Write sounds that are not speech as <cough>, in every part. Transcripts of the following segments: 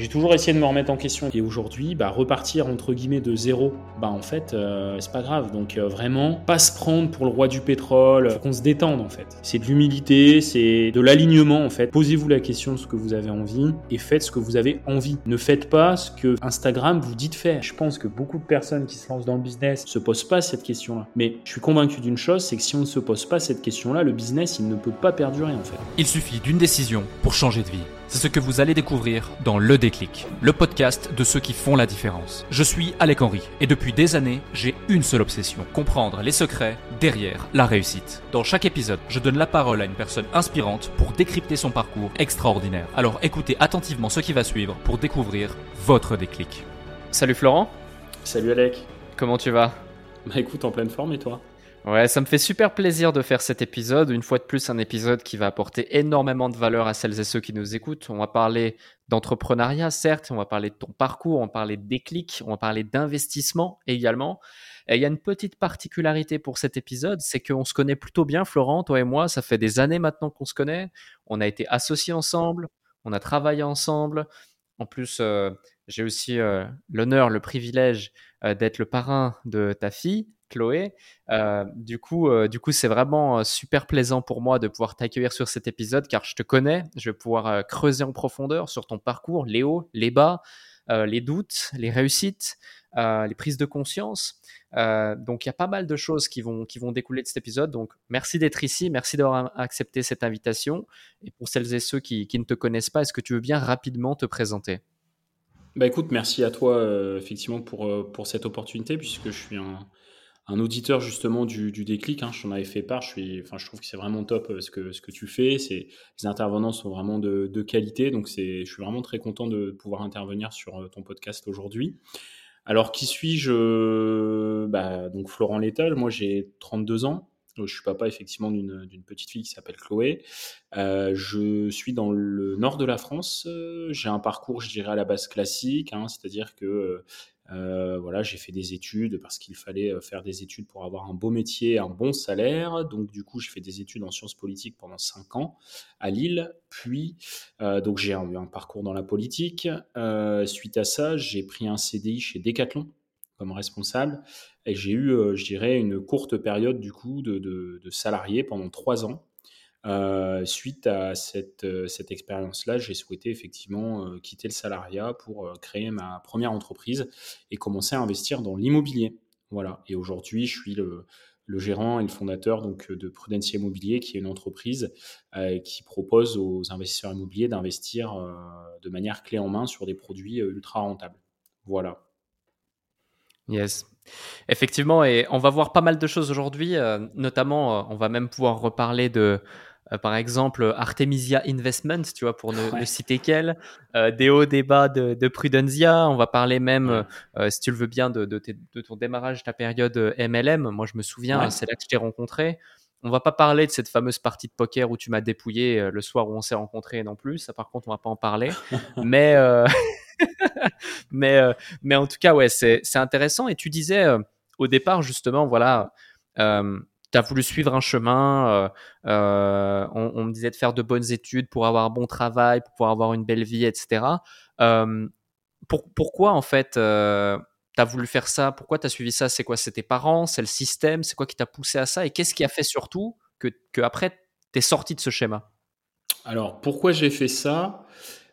J'ai toujours essayé de me remettre en question. Et aujourd'hui, bah, repartir entre guillemets de zéro, bah en fait, euh, c'est pas grave. Donc euh, vraiment, pas se prendre pour le roi du pétrole, qu'on se détende en fait. C'est de l'humilité, c'est de l'alignement en fait. Posez-vous la question de ce que vous avez envie et faites ce que vous avez envie. Ne faites pas ce que Instagram vous dit de faire. Je pense que beaucoup de personnes qui se lancent dans le business se posent pas cette question-là. Mais je suis convaincu d'une chose, c'est que si on ne se pose pas cette question-là, le business, il ne peut pas perdurer en fait. Il suffit d'une décision pour changer de vie. C'est ce que vous allez découvrir dans Le Déclic, le podcast de ceux qui font la différence. Je suis Alec Henry et depuis des années, j'ai une seule obsession, comprendre les secrets derrière la réussite. Dans chaque épisode, je donne la parole à une personne inspirante pour décrypter son parcours extraordinaire. Alors écoutez attentivement ce qui va suivre pour découvrir votre déclic. Salut Florent. Salut Alec. Comment tu vas? Bah écoute, en pleine forme et toi? Ouais, ça me fait super plaisir de faire cet épisode. Une fois de plus, un épisode qui va apporter énormément de valeur à celles et ceux qui nous écoutent. On va parler d'entrepreneuriat, certes, on va parler de ton parcours, on va parler de déclic, on va parler d'investissement également. Et il y a une petite particularité pour cet épisode, c'est qu'on se connaît plutôt bien, Florent, toi et moi. Ça fait des années maintenant qu'on se connaît. On a été associés ensemble, on a travaillé ensemble. En plus, euh, j'ai aussi euh, l'honneur, le privilège euh, d'être le parrain de ta fille, Chloé. Euh, du coup, euh, du coup, c'est vraiment euh, super plaisant pour moi de pouvoir t'accueillir sur cet épisode car je te connais. Je vais pouvoir creuser en profondeur sur ton parcours, les hauts, les bas, les doutes, les réussites, les prises de conscience. donc, il y a pas mal de choses qui vont, qui vont découler de cet épisode. Donc, merci d'être ici, merci d'avoir accepté cette invitation. Et pour celles et ceux qui, qui ne te connaissent pas, est-ce que tu veux bien rapidement te présenter? Bah écoute, merci à toi effectivement pour, pour cette opportunité puisque je suis un, un auditeur justement du, déclic. Hein, je t'en avais fait part. Je, suis, enfin, je trouve que c'est vraiment top euh, ce que, tu fais. Les intervenants sont vraiment de, qualité. Donc, je suis vraiment très content de pouvoir intervenir sur euh, ton podcast aujourd'hui. Alors, qui suis-je? Euh, bah, Donc, Florent Létal. Moi, j'ai 32 ans. Je suis papa effectivement d'une, petite fille qui s'appelle Chloé. je suis dans le nord de la France. J'ai un parcours, je dirais, à la base classique, hein, c'est-à-dire que euh, voilà, j'ai fait des études parce qu'il fallait euh, faire des études pour avoir un beau métier, un bon salaire. Donc du coup, j'ai fait des études en sciences politiques pendant cinq ans à Lille. Puis, euh, donc j'ai eu un parcours dans la politique. suite à ça, j'ai pris un CDI chez Decathlon comme responsable et j'ai eu, je dirais, une courte période du coup de, de salarié pendant trois ans euh, suite à cette, euh, cette expérience-là, j'ai souhaité effectivement euh, quitter le salariat pour créer ma première entreprise et commencer à investir dans l'immobilier. Voilà. Et aujourd'hui, je suis le, gérant et le fondateur donc, de Prudencia Immobilier, qui est une entreprise qui propose aux investisseurs immobiliers d'investir de manière clé en main sur des produits ultra rentables. Voilà. Yes. Effectivement, et on va voir pas mal de choses aujourd'hui, notamment on va même pouvoir reparler de euh, par exemple, Artemisia Investment, tu vois, pour ne, citer qu'elle, euh, des hauts, des bas de, de Prudentia. On va parler même, euh, si tu le veux bien, de, de, ton démarrage, ta période MLM. Moi, je me souviens, c'est là que je t'ai rencontré. On va pas parler de cette fameuse partie de poker où tu m'as dépouillé le soir où on s'est rencontrés non plus. Ça, par contre, on va pas en parler. <laughs> mais, <laughs> mais, mais en tout cas, ouais, c'est intéressant. Et tu disais au départ, justement, voilà, tu as voulu suivre un chemin, euh, euh, on, me disait de faire de bonnes études pour avoir un bon travail, pour pouvoir avoir une belle vie, etc. Euh, pourquoi en fait tu as voulu faire ça? Pourquoi tu as suivi ça? C'est quoi? C'est tes parents? C'est le système? C'est quoi qui t'a poussé à ça? Et qu'est-ce qui a fait surtout que, que après tu es sorti de ce schéma? Alors pourquoi j'ai fait ça?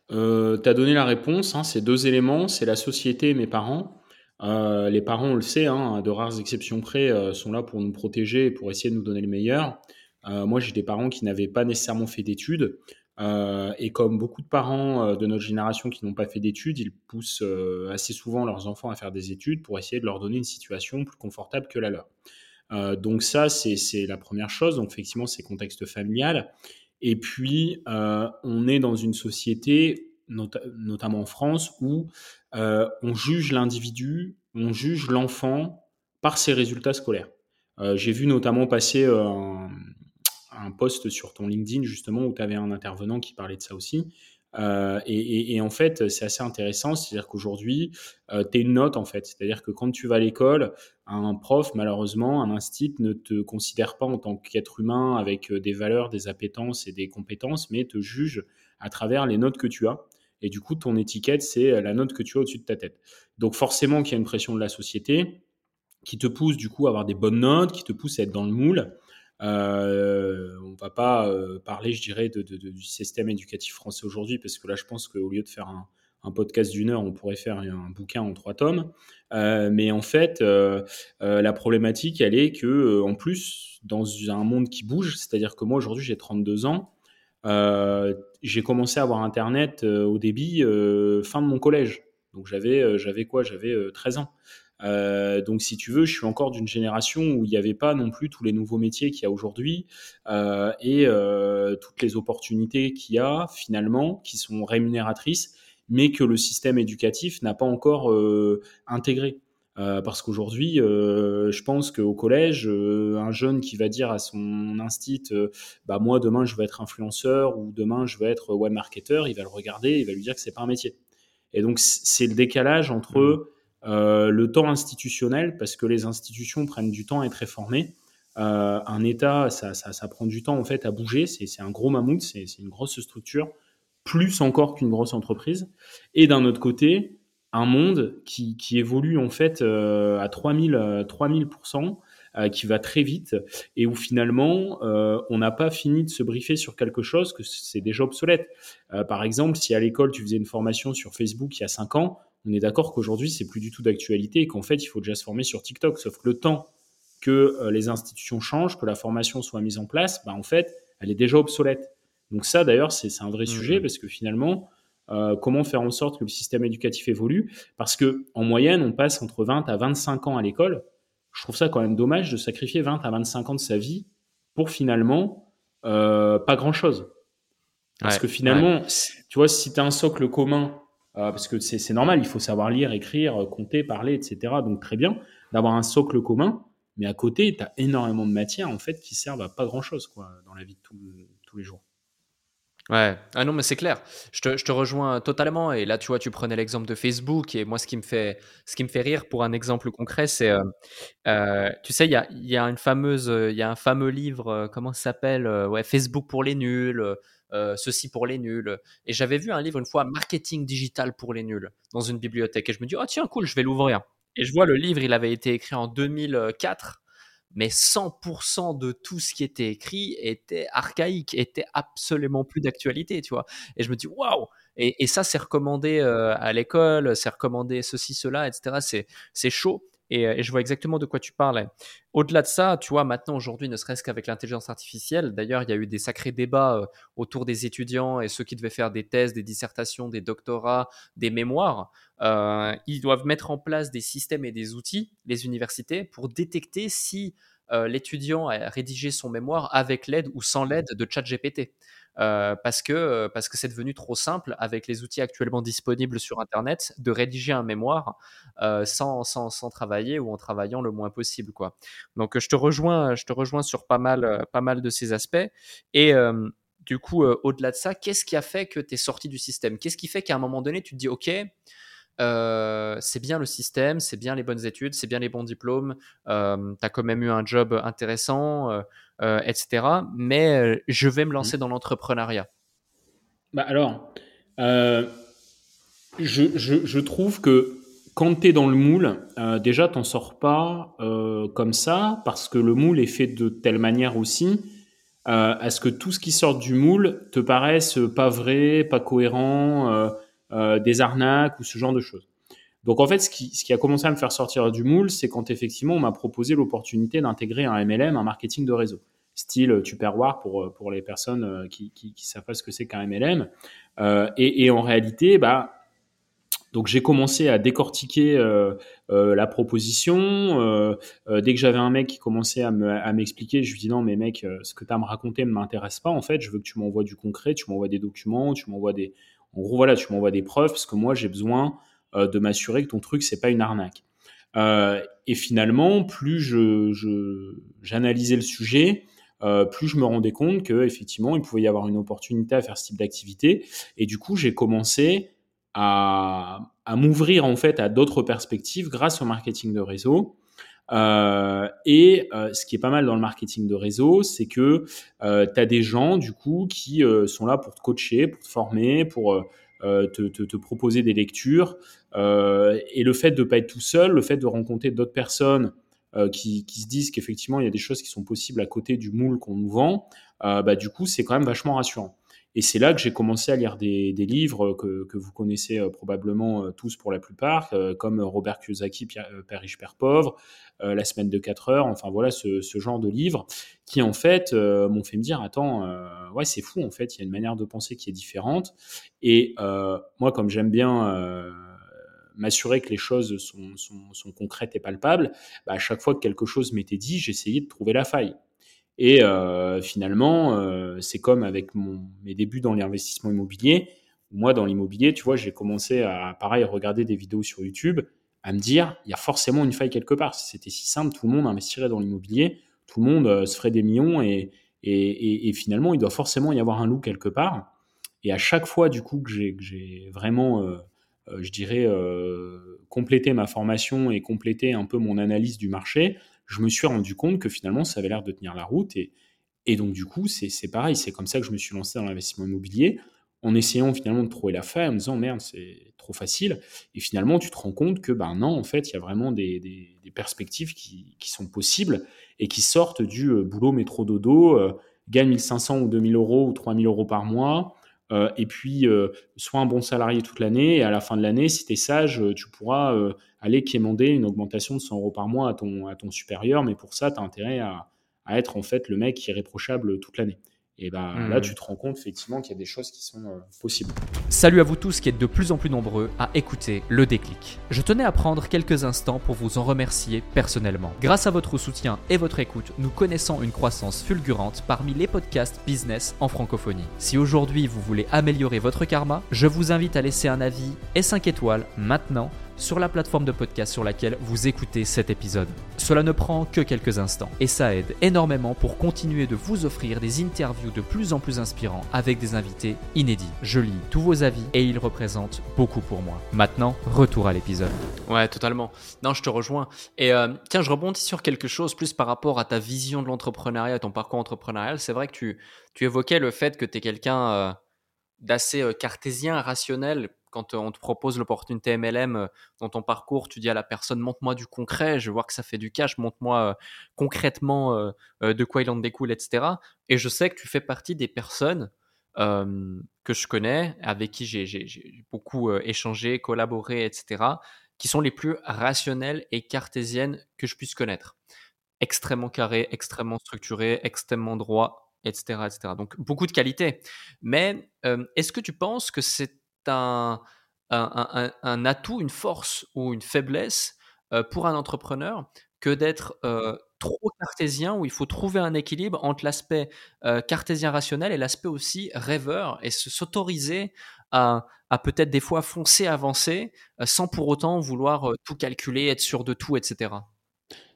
Tu as donné la réponse, hein, c'est deux éléments, c'est la société et mes parents. Euh, les parents, on le sait, hein, de rares exceptions près, euh, sont là pour nous protéger et pour essayer de nous donner le meilleur. Euh, moi, j'ai des parents qui n'avaient pas nécessairement fait d'études. et comme beaucoup de parents de notre génération qui n'ont pas fait d'études, ils poussent assez souvent leurs enfants à faire des études pour essayer de leur donner une situation plus confortable que la leur. donc ça, c'est la première chose. Donc effectivement, c'est contexte familial. Et puis, on est dans une société, notamment en France, où euh, on juge l'individu, on juge l'enfant par ses résultats scolaires. Euh, j'ai vu notamment passer euh, un, post sur ton LinkedIn justement où tu avais un intervenant qui parlait de ça aussi. et, en fait, c'est assez intéressant, c'est-à-dire qu'aujourd'hui, tu es une note en fait. C'est-à-dire que quand tu vas à l'école, un prof, malheureusement, un institut ne te considère pas en tant qu'être humain avec des valeurs, des appétences et des compétences, mais te juge à travers les notes que tu as. Et du coup, ton étiquette, c'est la note que tu as au-dessus de ta tête. Donc forcément qu'il y a une pression de la société qui te pousse du coup à avoir des bonnes notes, qui te pousse à être dans le moule. Euh, on va pas euh, parler, je dirais, du système éducatif français aujourd'hui, parce que là, je pense qu'au lieu de faire un, podcast d'une heure, on pourrait faire un bouquin en trois tomes. Euh, mais en fait, euh, la problématique, elle est que, en plus, dans un monde qui bouge, c'est-à-dire que moi, aujourd'hui, j'ai 32 ans, j'ai commencé à avoir Internet au débit fin de mon collège. Donc j'avais, j'avais quoi? J'avais 13 ans. Euh, donc, si tu veux, je suis encore d'une génération où il n'y avait pas non plus tous les nouveaux métiers qu'il y a aujourd'hui euh, et euh, toutes les opportunités qu'il y a finalement, qui sont rémunératrices, mais que le système éducatif n'a pas encore intégré. Parce qu'aujourd'hui, je pense qu'au collège, un jeune qui va dire à son instit, bah moi demain je vais être influenceur ou demain je vais être web marketer, il va le regarder, il va lui dire que c'est pas un métier. Et donc c'est le décalage entre mmh. Euh, le temps institutionnel, parce que les institutions prennent du temps à être réformées. Euh, un État, ça, ça, prend du temps en fait à bouger. C'est un gros mammouth, c'est une grosse structure, plus encore qu'une grosse entreprise. Et d'un autre côté, un monde qui, qui évolue en fait euh, à 3000, 3000%, qui va très vite et où finalement on n'a pas fini de se briefer sur quelque chose que c'est déjà obsolète. par exemple, si à l'école tu faisais une formation sur Facebook il y a 5 ans, on est d'accord qu'aujourd'hui, c'est plus du tout d'actualité et qu'en fait, il faut déjà se former sur TikTok. Sauf que le temps que euh, les institutions changent, que la formation soit mise en place, bah, en fait, elle est déjà obsolète. Donc ça, d'ailleurs, c'est un vrai mmh, sujet parce que finalement, euh, comment faire en sorte que le système éducatif évolue Parce que en moyenne, on passe entre 20 à 25 ans à l'école. Je trouve ça quand même dommage de sacrifier 20 à 25 ans de sa vie pour finalement euh, pas grand-chose. Parce que finalement, tu vois, si tu as un socle commun euh, parce que c'est normal, il faut savoir lire, écrire, compter, parler, etc. Donc très bien d'avoir un socle commun, mais à côté, tu as énormément de matières en fait qui servent à pas grand-chose quoi dans la vie de tous les jours. Ouais, ah non, mais c'est clair. Je te, rejoins totalement. Et là, tu vois, tu prenais l'exemple de Facebook. Et moi, ce qui me fait, ce qui me fait rire pour un exemple concret, c'est, euh, euh tu sais, il y a, une fameuse, il y a un fameux livre, comment ça s'appelle Ouais, Facebook pour les nuls. Euh, ceci pour les nuls. Et j'avais vu un livre une fois, Marketing digital pour les nuls, dans une bibliothèque. Et je me dis, oh tiens, cool, je vais l'ouvrir. Et je vois le livre, il avait été écrit en 2004, mais 100% de tout ce qui était écrit était archaïque, était absolument plus d'actualité, tu vois. Et je me dis, waouh! Et, ça, c'est recommandé euh, à l'école, c'est recommandé ceci, cela, etc. C'est chaud. Euh, et, je vois exactement de quoi tu parles. Au-delà de ça, tu vois, maintenant, aujourd'hui, ne serait-ce qu'avec l'intelligence artificielle, d'ailleurs, il y a eu des sacrés débats euh, autour des étudiants et ceux qui devaient faire des thèses, des dissertations, des doctorats, des mémoires. Euh, ils doivent mettre en place des systèmes et des outils, les universités, pour détecter si l'étudiant a rédigé son mémoire avec l'aide ou sans l'aide de ChatGPT. Euh, parce que euh, parce que c'est devenu trop simple avec les outils actuellement disponibles sur Internet de rédiger un mémoire euh, sans, sans, sans, travailler ou en travaillant le moins possible quoi. Donc je te rejoins je te rejoins sur pas mal pas mal de ces aspects et du coup, au-delà de ça, qu'est-ce qui a fait que tu es sorti du système? Qu'est-ce qui fait qu'à un moment donné, tu te dis, OK, c'est bien le système, c'est bien les bonnes études, c'est bien les bons diplômes, euh, tu as quand même eu un job intéressant, euh, etc. Mais euh, je vais me lancer mmh. dans l'entrepreneuriat. Bah alors, euh, je, je, trouve que quand tu es dans le moule, déjà, t'en sors pas comme ça, parce que le moule est fait de telle manière aussi, à ce que tout ce qui sort du moule te paraisse pas vrai, pas cohérent, des arnaques ou ce genre de choses. Donc en fait, ce qui, qui, a commencé à me faire sortir du moule, c'est quand effectivement on m'a proposé l'opportunité d'intégrer un MLM, un marketing de réseau, style Tupperware pour, pour les personnes euh, qui ne savent pas ce que c'est qu'un MLM. Euh, et, en réalité, bah, donc j'ai commencé à décortiquer euh, euh la proposition. Euh, dès que j'avais un mec qui commençait à m'expliquer, je lui dis non mais mec, ce que tu as à me raconter ne m'intéresse pas en fait. Je veux que tu m'envoies du concret, tu m'envoies des documents, tu m'envoies des, en gros voilà, tu m'envoies des preuves parce que moi j'ai besoin euh, de m'assurer que ton truc, c'est pas une arnaque. Euh, et finalement, plus je, j'analysais le sujet, euh, plus je me rendais compte que effectivement, il pouvait y avoir une opportunité à faire ce type d'activité. Et du coup, j'ai commencé à, m'ouvrir en fait à d'autres perspectives grâce au marketing de réseau. Et ce qui est pas mal dans le marketing de réseau, c'est que tu as des gens du coup qui sont là pour te coacher, pour te former, pour te, proposer des lectures. et le fait de ne pas être tout seul, le fait de rencontrer d'autres personnes qui, se disent qu'effectivement, il y a des choses qui sont possibles à côté du moule qu'on nous vend, bah, du coup, c'est quand même vachement rassurant. Et c'est là que j'ai commencé à lire des, livres que, vous connaissez euh, probablement euh, tous pour la plupart, euh, comme Robert Kiyosaki, Père riche, Père pauvre, La semaine de 4 heures, enfin voilà ce, genre de livres qui en fait m'ont fait me dire attends, ouais c'est fou en fait, il y a une manière de penser qui est différente. Et moi comme j'aime bien m'assurer que les choses sont, concrètes et palpables, bah, à chaque fois que quelque chose m'était dit, j'essayais de trouver la faille. Et euh, finalement, euh, c'est comme avec mes débuts dans l'investissement immobilier. Moi, dans l'immobilier, tu vois, j'ai commencé à, pareil, regarder des vidéos sur YouTube, à me dire, il y a forcément une faille quelque part. Si c'était si simple, tout le monde investirait dans l'immobilier, tout le monde euh, se ferait des millions et, et, finalement, il doit forcément y avoir un loup quelque part. Et à chaque fois, du coup, que j'ai vraiment, je dirais, complété ma formation et complété un peu mon analyse du marché, je me suis rendu compte que finalement, ça avait l'air de tenir la route. Et, et donc, du coup, c'est pareil. C'est comme ça que je me suis lancé dans l'investissement immobilier, en essayant finalement de trouver la faille, en me disant, merde, c'est trop facile. Et finalement, tu te rends compte que, ben non, en fait, il y a vraiment des, des, perspectives qui, qui, sont possibles et qui sortent du euh, boulot métro dodo, euh, gagne 1500 ou 2000 euros ou 3000 euros par mois. Euh, et puis, euh, sois un bon salarié toute l'année, et à la fin de l'année, si tu es sage, tu pourras aller quémander une augmentation de 100 euros par mois à ton, à ton supérieur, mais pour ça, tu as intérêt à, à, être en fait le mec irréprochable toute l'année. Et ben là, tu te rends compte effectivement qu'il y a des choses qui sont euh, possibles. Salut à vous tous qui êtes de plus en plus nombreux à écouter le déclic. Je tenais à prendre quelques instants pour vous en remercier personnellement. Grâce à votre soutien et votre écoute, nous connaissons une croissance fulgurante parmi les podcasts business en francophonie. Si aujourd'hui vous voulez améliorer votre karma, je vous invite à laisser un avis et 5 étoiles maintenant sur la plateforme de podcast sur laquelle vous écoutez cet épisode. Cela ne prend que quelques instants et ça aide énormément pour continuer de vous offrir des interviews de plus en plus inspirants avec des invités inédits. Je lis tous vos avis et ils représentent beaucoup pour moi. Maintenant, retour à l'épisode. Ouais, totalement. Non, je te rejoins. Et euh, tiens, je rebondis sur quelque chose plus par rapport à ta vision de l'entrepreneuriat, ton parcours entrepreneurial. C'est vrai que tu, tu évoquais le fait que tu es quelqu'un euh, d'assez euh, cartésien, rationnel quand on te propose l'opportunité MLM euh, dans ton parcours, tu dis à la personne montre-moi du concret, je voir que ça fait du cash, montre-moi euh, concrètement euh, de quoi il en découle, etc. Et je sais que tu fais partie des personnes que je connais, avec qui j'ai beaucoup échangé, collaboré, etc., qui sont les plus rationnelles et cartésiennes que je puisse connaître. Extrêmement carré, extrêmement structuré, extrêmement droit, etc. etc. Donc beaucoup de qualité. Mais est-ce que tu penses que c'est un, un, atout, une force ou une faiblesse euh, pour un entrepreneur que d'être euh, trop cartésien, où il faut trouver un équilibre entre l'aspect euh, cartésien rationnel et l'aspect aussi rêveur, et s'autoriser à, à peut-être des fois foncer, avancer, sans pour autant vouloir tout calculer, être sûr de tout, etc.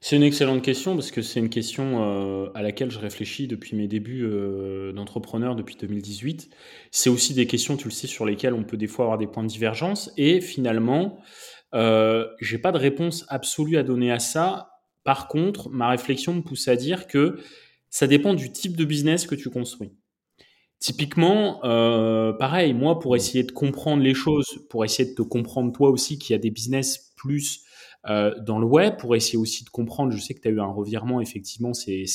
C'est une excellente question parce que c'est une question euh, à laquelle je réfléchis depuis mes débuts euh, d'entrepreneur depuis 2018. C'est aussi des questions, tu le sais, sur lesquelles on peut des fois avoir des points de divergence. Et finalement, euh, j'ai pas de réponse absolue à donner à ça. Par contre, ma réflexion me pousse à dire que ça dépend du type de business que tu construis. Typiquement, pareil, moi, pour essayer de comprendre les choses, pour essayer de te comprendre toi aussi, qu'il y a des business plus euh, dans le web pour essayer aussi de comprendre. Je sais que tu as eu un revirement effectivement ces,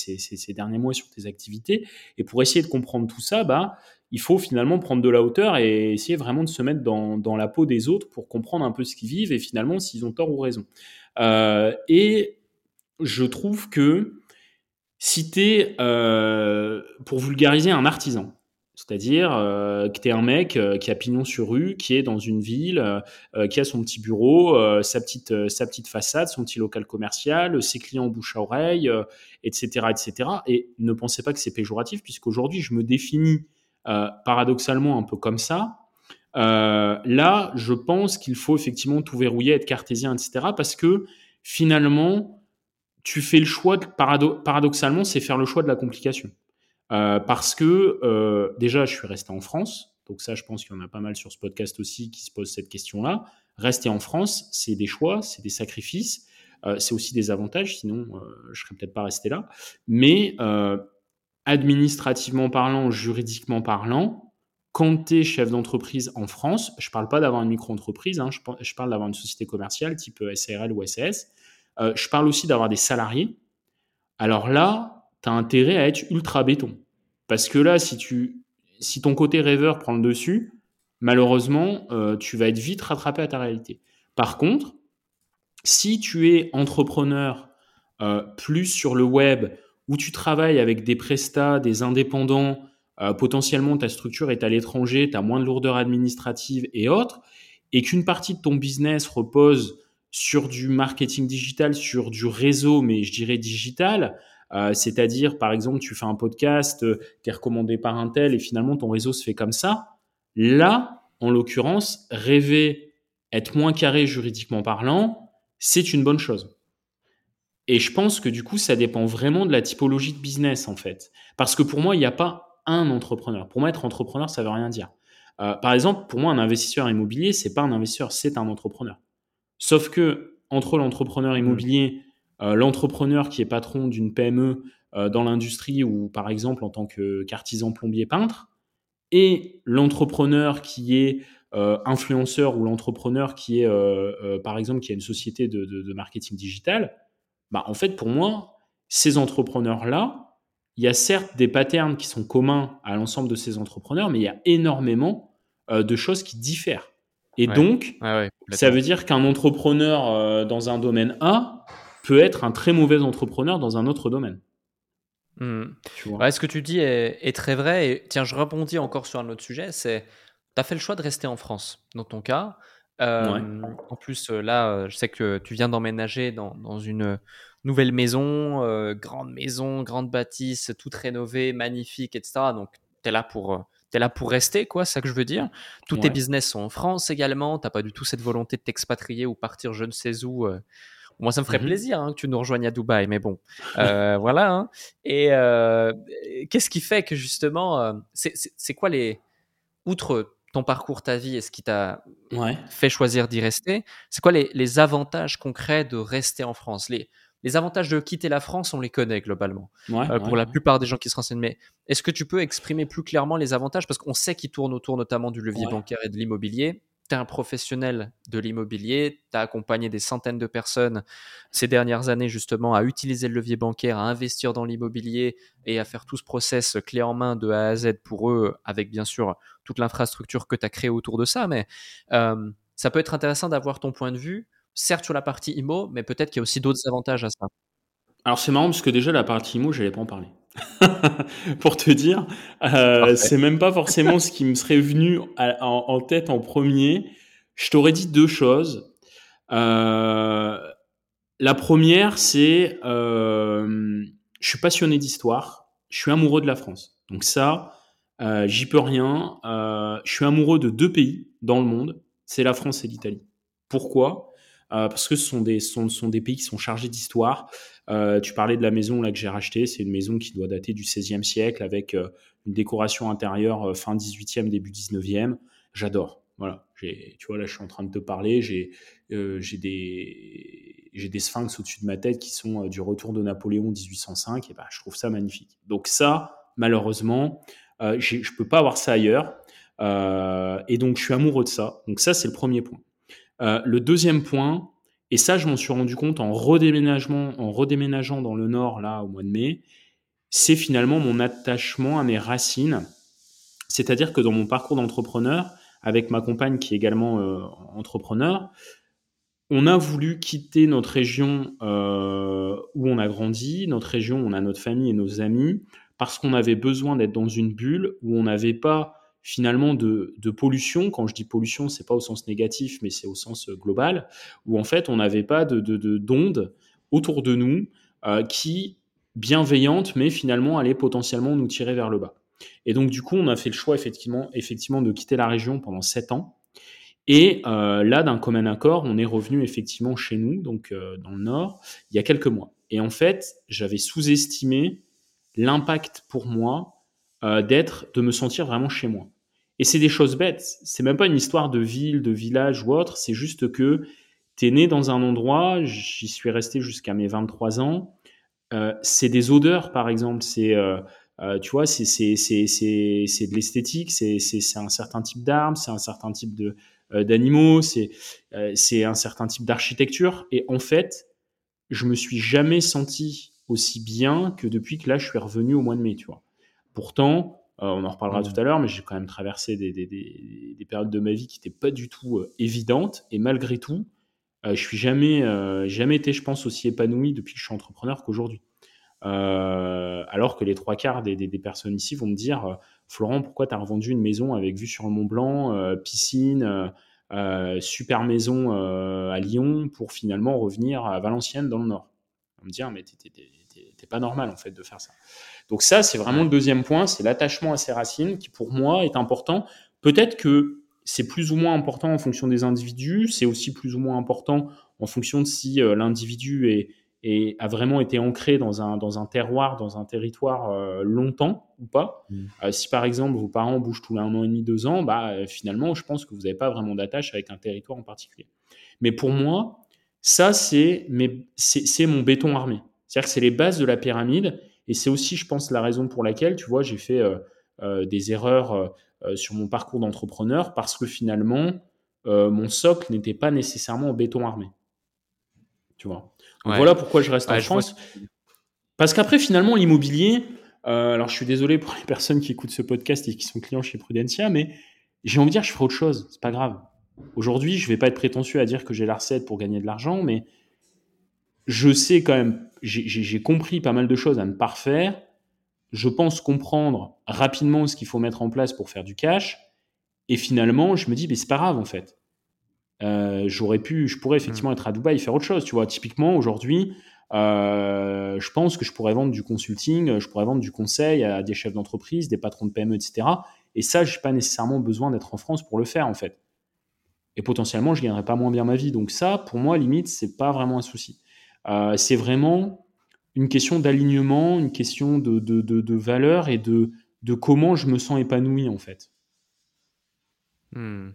derniers mois sur tes activités. Et pour essayer de comprendre tout ça, bah, il faut finalement prendre de la hauteur et essayer vraiment de se mettre dans, dans la peau des autres pour comprendre un peu ce qu'ils vivent et finalement s'ils ont tort ou raison. Euh, et je trouve que si tu es, euh, pour vulgariser, un artisan, c'est-à-dire euh, que tu es un mec euh, qui a pignon sur rue, qui est dans une ville, euh, qui a son petit bureau, sa, petite, sa petite façade, son petit local commercial, ses clients bouche à oreille, etc., etc. Et ne pensez pas que c'est péjoratif, puisqu'aujourd'hui, je me définis paradoxalement un peu comme ça. là, je pense qu'il faut effectivement tout verrouiller, être cartésien, etc. Parce que finalement, tu fais le choix, paradoxalement, c'est faire le choix de la complication. Euh, parce que euh, déjà, je suis resté en France. Donc ça, je pense qu'il y en a pas mal sur ce podcast aussi qui se posent cette question-là. Rester en France, c'est des choix, c'est des sacrifices, euh, c'est aussi des avantages, sinon je serais peut-être pas resté là. Mais administrativement parlant, juridiquement parlant, quand tu es chef d'entreprise en France, je parle pas d'avoir une micro-entreprise, hein, je, parle d'avoir une société commerciale type SARL ou SAS, je parle aussi d'avoir des salariés. Alors là, intérêt à être ultra béton. Parce que là, si, tu, si ton côté rêveur prend le dessus, malheureusement, tu vas être vite rattrapé à ta réalité. Par contre, si tu es entrepreneur euh, plus sur le web, où tu travailles avec des prestats, des indépendants, euh, potentiellement ta structure est à l'étranger, tu as moins de lourdeur administrative et autres, et qu'une partie de ton business repose sur du marketing digital, sur du réseau, mais je dirais digital, euh, c'est-à-dire par exemple tu fais un podcast, tu es recommandé par un tel et finalement ton réseau se fait comme ça, là, en l'occurrence, rêver être moins carré juridiquement parlant, c'est une bonne chose. Et je pense que du coup, ça dépend vraiment de la typologie de business, en fait. Parce que pour moi, il n'y a pas un entrepreneur. Pour moi, être entrepreneur, ça veut rien dire. Euh, par exemple, pour moi, un investisseur immobilier, c'est pas un investisseur, c'est un entrepreneur. Sauf que entre l'entrepreneur mmh. immobilier, euh, l'entrepreneur qui est patron d'une PME euh, dans l'industrie ou par exemple en tant qu'artisan plombier peintre, et l'entrepreneur qui est influenceur ou l'entrepreneur qui est par exemple qui a une société de, de marketing digital, bah, en fait, pour moi, ces entrepreneurs-là, il y a certes des patterns qui sont communs à l'ensemble de ces entrepreneurs, mais il y a énormément euh, de choses qui diffèrent. Et donc, ça veut dire qu'un entrepreneur euh, dans un domaine A peut être un très mauvais entrepreneur dans un autre domaine. Mmh. ce que tu dis est, très vrai. Et tiens, je rebondis encore sur un autre sujet. C'est, tu as fait le choix de rester en France, dans ton cas. En plus, là, je sais que tu viens d'emménager dans, une nouvelle maison, grande maison, grande bâtisse, toute rénovée, magnifique, etc. Donc, tu es là pour es là pour rester, quoi, c'est ça que je veux dire. Tous tes business sont en France également. T'as pas du tout cette volonté de t'expatrier ou partir je ne sais où. Moi, ça me ferait mmh plaisir hein, que tu nous rejoignes à Dubaï, mais bon, <laughs> voilà. Hein. Et qu'est-ce qui fait que justement, c'est quoi les, outre ton parcours, ta vie et ce qui t'a fait choisir d'y rester, c'est quoi les, avantages concrets de rester en France? Les, les avantages de quitter la France, on les connaît globalement euh, pour la plupart des gens qui se renseignent. Mais est-ce que tu peux exprimer plus clairement les avantages? Parce qu'on sait qu'ils tournent autour notamment du levier bancaire et de l'immobilier tu es un professionnel de l'immobilier, tu as accompagné des centaines de personnes ces dernières années justement à utiliser le levier bancaire, à investir dans l'immobilier et à faire tout ce process clé en main de A à Z pour eux, avec bien sûr toute l'infrastructure que tu as créée autour de ça. Mais euh, ça peut être intéressant d'avoir ton point de vue, certes sur la partie IMO, mais peut-être qu'il y a aussi d'autres avantages à ça. Alors c'est marrant parce que déjà la partie IMO, je n'allais pas en parler. <laughs> pour te dire, euh, c'est même pas forcément ce qui me serait venu en, tête en premier. Je t'aurais dit deux choses. Euh, la première, c'est euh, je suis passionné d'histoire, je suis amoureux de la France. Donc ça, euh, j'y peux rien. Euh, je suis amoureux de deux pays dans le monde, c'est la France et l'Italie. Pourquoi? Parce que ce sont des, sont, sont des pays qui sont chargés d'histoire. Euh, tu parlais de la maison là que j'ai rachetée, c'est une maison qui doit dater du XVIe siècle avec euh, une décoration intérieure euh, fin 18e, début 19e. J'adore. Voilà, tu vois là, je suis en train de te parler, j'ai j'ai des des sphinx au-dessus de ma tête qui sont du retour de Napoléon 1805 et bah je trouve ça magnifique. Donc ça, malheureusement, euh, je peux pas avoir ça ailleurs. Euh, et donc je suis amoureux de ça. Donc ça c'est le premier point. Euh, le deuxième point, et ça, je m'en suis rendu compte en redéménagement, en redéménageant dans le nord là au mois de mai, c'est finalement mon attachement à mes racines. C'est-à-dire que dans mon parcours d'entrepreneur, avec ma compagne qui est également euh, entrepreneur, on a voulu quitter notre région euh, où on a grandi, notre région où on a notre famille et nos amis, parce qu'on avait besoin d'être dans une bulle où on n'avait pas finalement de, pollution. Quand je dis pollution, c'est pas au sens négatif, mais c'est au sens euh, global, où en fait on n'avait pas de d'ondes autour de nous euh, qui bienveillantes, mais finalement allaient potentiellement nous tirer vers le bas. Et donc du coup, on a fait le choix effectivement, effectivement de quitter la région pendant sept ans. Et euh, là, d'un commun accord, on est revenu effectivement chez nous, donc dans le nord, il y a quelques mois. Et en fait, j'avais sous-estimé l'impact pour moi d'être, de me sentir vraiment chez moi. Et c'est des choses bêtes. C'est même pas une histoire de ville, de village ou autre. C'est juste que tu es né dans un endroit, j'y suis resté jusqu'à mes 23 ans. Euh, c'est des odeurs, par exemple. C'est euh, tu vois, c'est de l'esthétique, c'est un certain type d'armes, c'est un certain type de d'animaux, c'est c'est un certain type d'architecture. Et en fait, je me suis jamais senti aussi bien que depuis que là, je suis revenu au mois de mai, tu vois. Pourtant, on en reparlera mmh. tout à l'heure, mais j'ai quand même traversé des, des, des, périodes de ma vie qui n'étaient pas du tout évidentes. Et malgré tout, je suis jamais, jamais été, je pense, aussi épanoui depuis que je suis entrepreneur qu'aujourd'hui. Euh, alors que les trois quarts des, personnes ici vont me dire euh, Florent, pourquoi tu as revendu une maison avec vue sur le Mont Blanc, euh, piscine, super maison à Lyon pour finalement revenir à Valenciennes dans le Nord? On me dire Mais t'es pas normal en fait de faire ça. Donc, ça, c'est vraiment le deuxième point c'est l'attachement à ses racines qui pour moi est important. Peut-être que c'est plus ou moins important en fonction des individus, c'est aussi plus ou moins important en fonction de si l'individu est et a vraiment été ancré dans un, dans un terroir, dans un territoire euh, longtemps ou pas. Mm. Euh, si par exemple vos parents bougent tous les un an et demi, deux ans, bah, euh, finalement, je pense que vous n'avez pas vraiment d'attache avec un territoire en particulier. Mais pour moi, ça, c'est mon béton armé. C'est-à-dire que c'est les bases de la pyramide. Et c'est aussi, je pense, la raison pour laquelle, tu vois, j'ai fait des erreurs sur mon parcours d'entrepreneur parce que finalement, mon socle n'était pas nécessairement en béton armé. Tu vois? Voilà pourquoi je reste en France. Parce qu'après, finalement, l'immobilier, euh, alors je suis désolé pour les personnes qui écoutent ce podcast et qui sont clients chez Prudentia, mais j'ai envie de dire, je ferai autre chose, c'est pas grave. Aujourd'hui, je vais pas être prétentieux à dire que j'ai la recette pour gagner de l'argent, mais je sais quand même, j'ai compris pas mal de choses à ne pas refaire. Je pense comprendre rapidement ce qu'il faut mettre en place pour faire du cash. Et finalement, je me dis, mais c'est pas grave en fait. Euh, j'aurais pu, je pourrais effectivement mm. être à Dubaï et faire autre chose. Tu vois, typiquement aujourd'hui, euh, je pense que je pourrais vendre du consulting, je pourrais vendre du conseil à des chefs d'entreprise, des patrons de PME, etc. Et ça, j'ai pas nécessairement besoin d'être en France pour le faire en fait. Et potentiellement, je gagnerais pas moins bien ma vie. Donc ça, pour moi, limite, c'est pas vraiment un souci. Euh, c'est vraiment une question d'alignement, une question de, valeur et de, comment je me sens épanoui en fait. Hmm.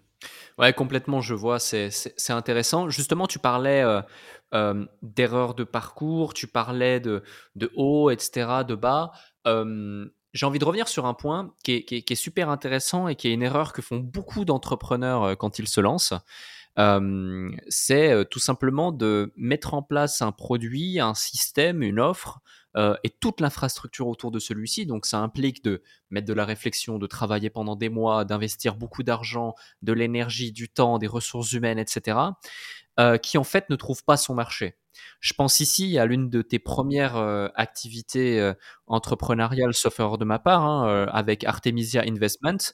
Ouais, complètement, je vois, c'est intéressant. Justement, tu parlais euh, euh, d'erreurs de parcours, tu parlais de, de haut, etc., de bas. J'ai envie de revenir sur un point qui, est, super intéressant et qui est une erreur que font beaucoup d'entrepreneurs quand ils se lancent. C'est tout simplement de mettre en place un produit, un système, une offre et toute l'infrastructure autour de celui-ci. Donc ça implique de mettre de la réflexion, de travailler pendant des mois, d'investir beaucoup d'argent, de l'énergie, du temps, des ressources humaines, etc., qui en fait ne trouve pas son marché. Je pense ici à l'une de tes premières euh, activités euh, entrepreneuriales, sauf erreur de ma part, hein, euh, avec Artemisia Investment,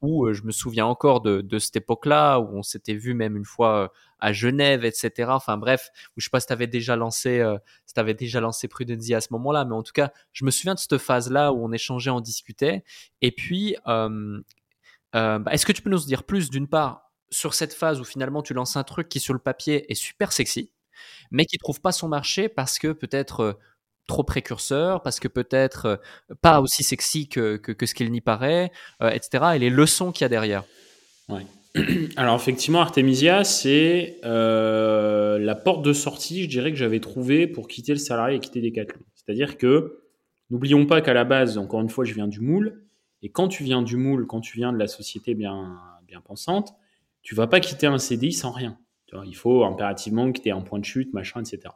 où je me souviens encore de, cette époque-là, où on s'était vu même une fois à Genève, etc. Enfin bref, où je sais pas si tu avais déjà lancé, si lancé Prudency à ce moment-là, mais en tout cas, je me souviens de cette phase-là où on échangeait, on discutait. Et puis, bah, est-ce que tu peux nous dire plus d'une part sur cette phase où finalement tu lances un truc qui sur le papier est super sexy, mais qui trouve pas son marché parce que peut-être euh, trop précurseur, parce que peut-être euh, pas aussi sexy que, que, ce qu'il n'y paraît, euh, etc. Et les leçons qu'il y a derrière. Ouais. <clears throat> Alors effectivement, Artemisia, c'est la porte de sortie, je dirais, que j'avais trouvée pour quitter le salarié et quitter Decathlon. C'est-à-dire que, n'oublions pas qu'à la base, encore une fois, je viens du moule, et quand tu viens du moule, quand tu viens de la société bien, bien pensante, tu vas pas quitter un CDI sans rien il faut impérativement que tu aies un point de chute, machin, etc.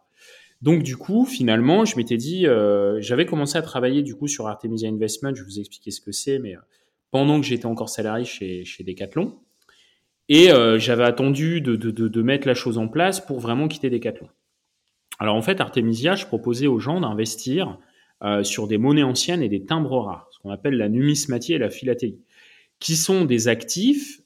Donc du coup, finalement, je m'étais dit, euh, j'avais commencé à travailler du coup sur Artemisia Investment. Je vais vous expliquer ce que c'est, mais euh, pendant que j'étais encore salarié chez, chez Decathlon, et euh, j'avais attendu de, de, de, mettre la chose en place pour vraiment quitter Decathlon. Alors en fait, Artemisia, je proposais aux gens d'investir sur des monnaies anciennes et des timbres rares, ce qu'on appelle la numismatie et la philatélie, qui sont des actifs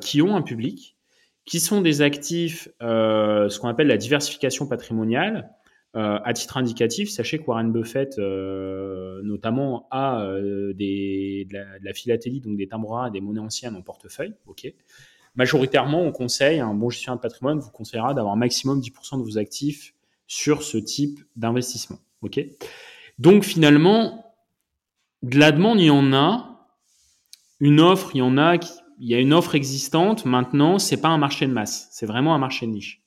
qui ont un public qui sont des actifs, euh, ce qu'on appelle la diversification patrimoniale. Euh, à titre indicatif, sachez que Warren Buffett, euh, notamment, a des, de, la, philatélie, donc des timbres des monnaies anciennes en portefeuille. Majoritairement, on conseille, un bon gestionnaire de patrimoine vous conseillera d'avoir un maximum 10% de vos actifs sur ce type d'investissement. Donc finalement, de la demande, il y en a. Une offre, il y en a qui, il y a une offre existante. Maintenant, c'est pas un marché de masse, c'est vraiment un marché de niche.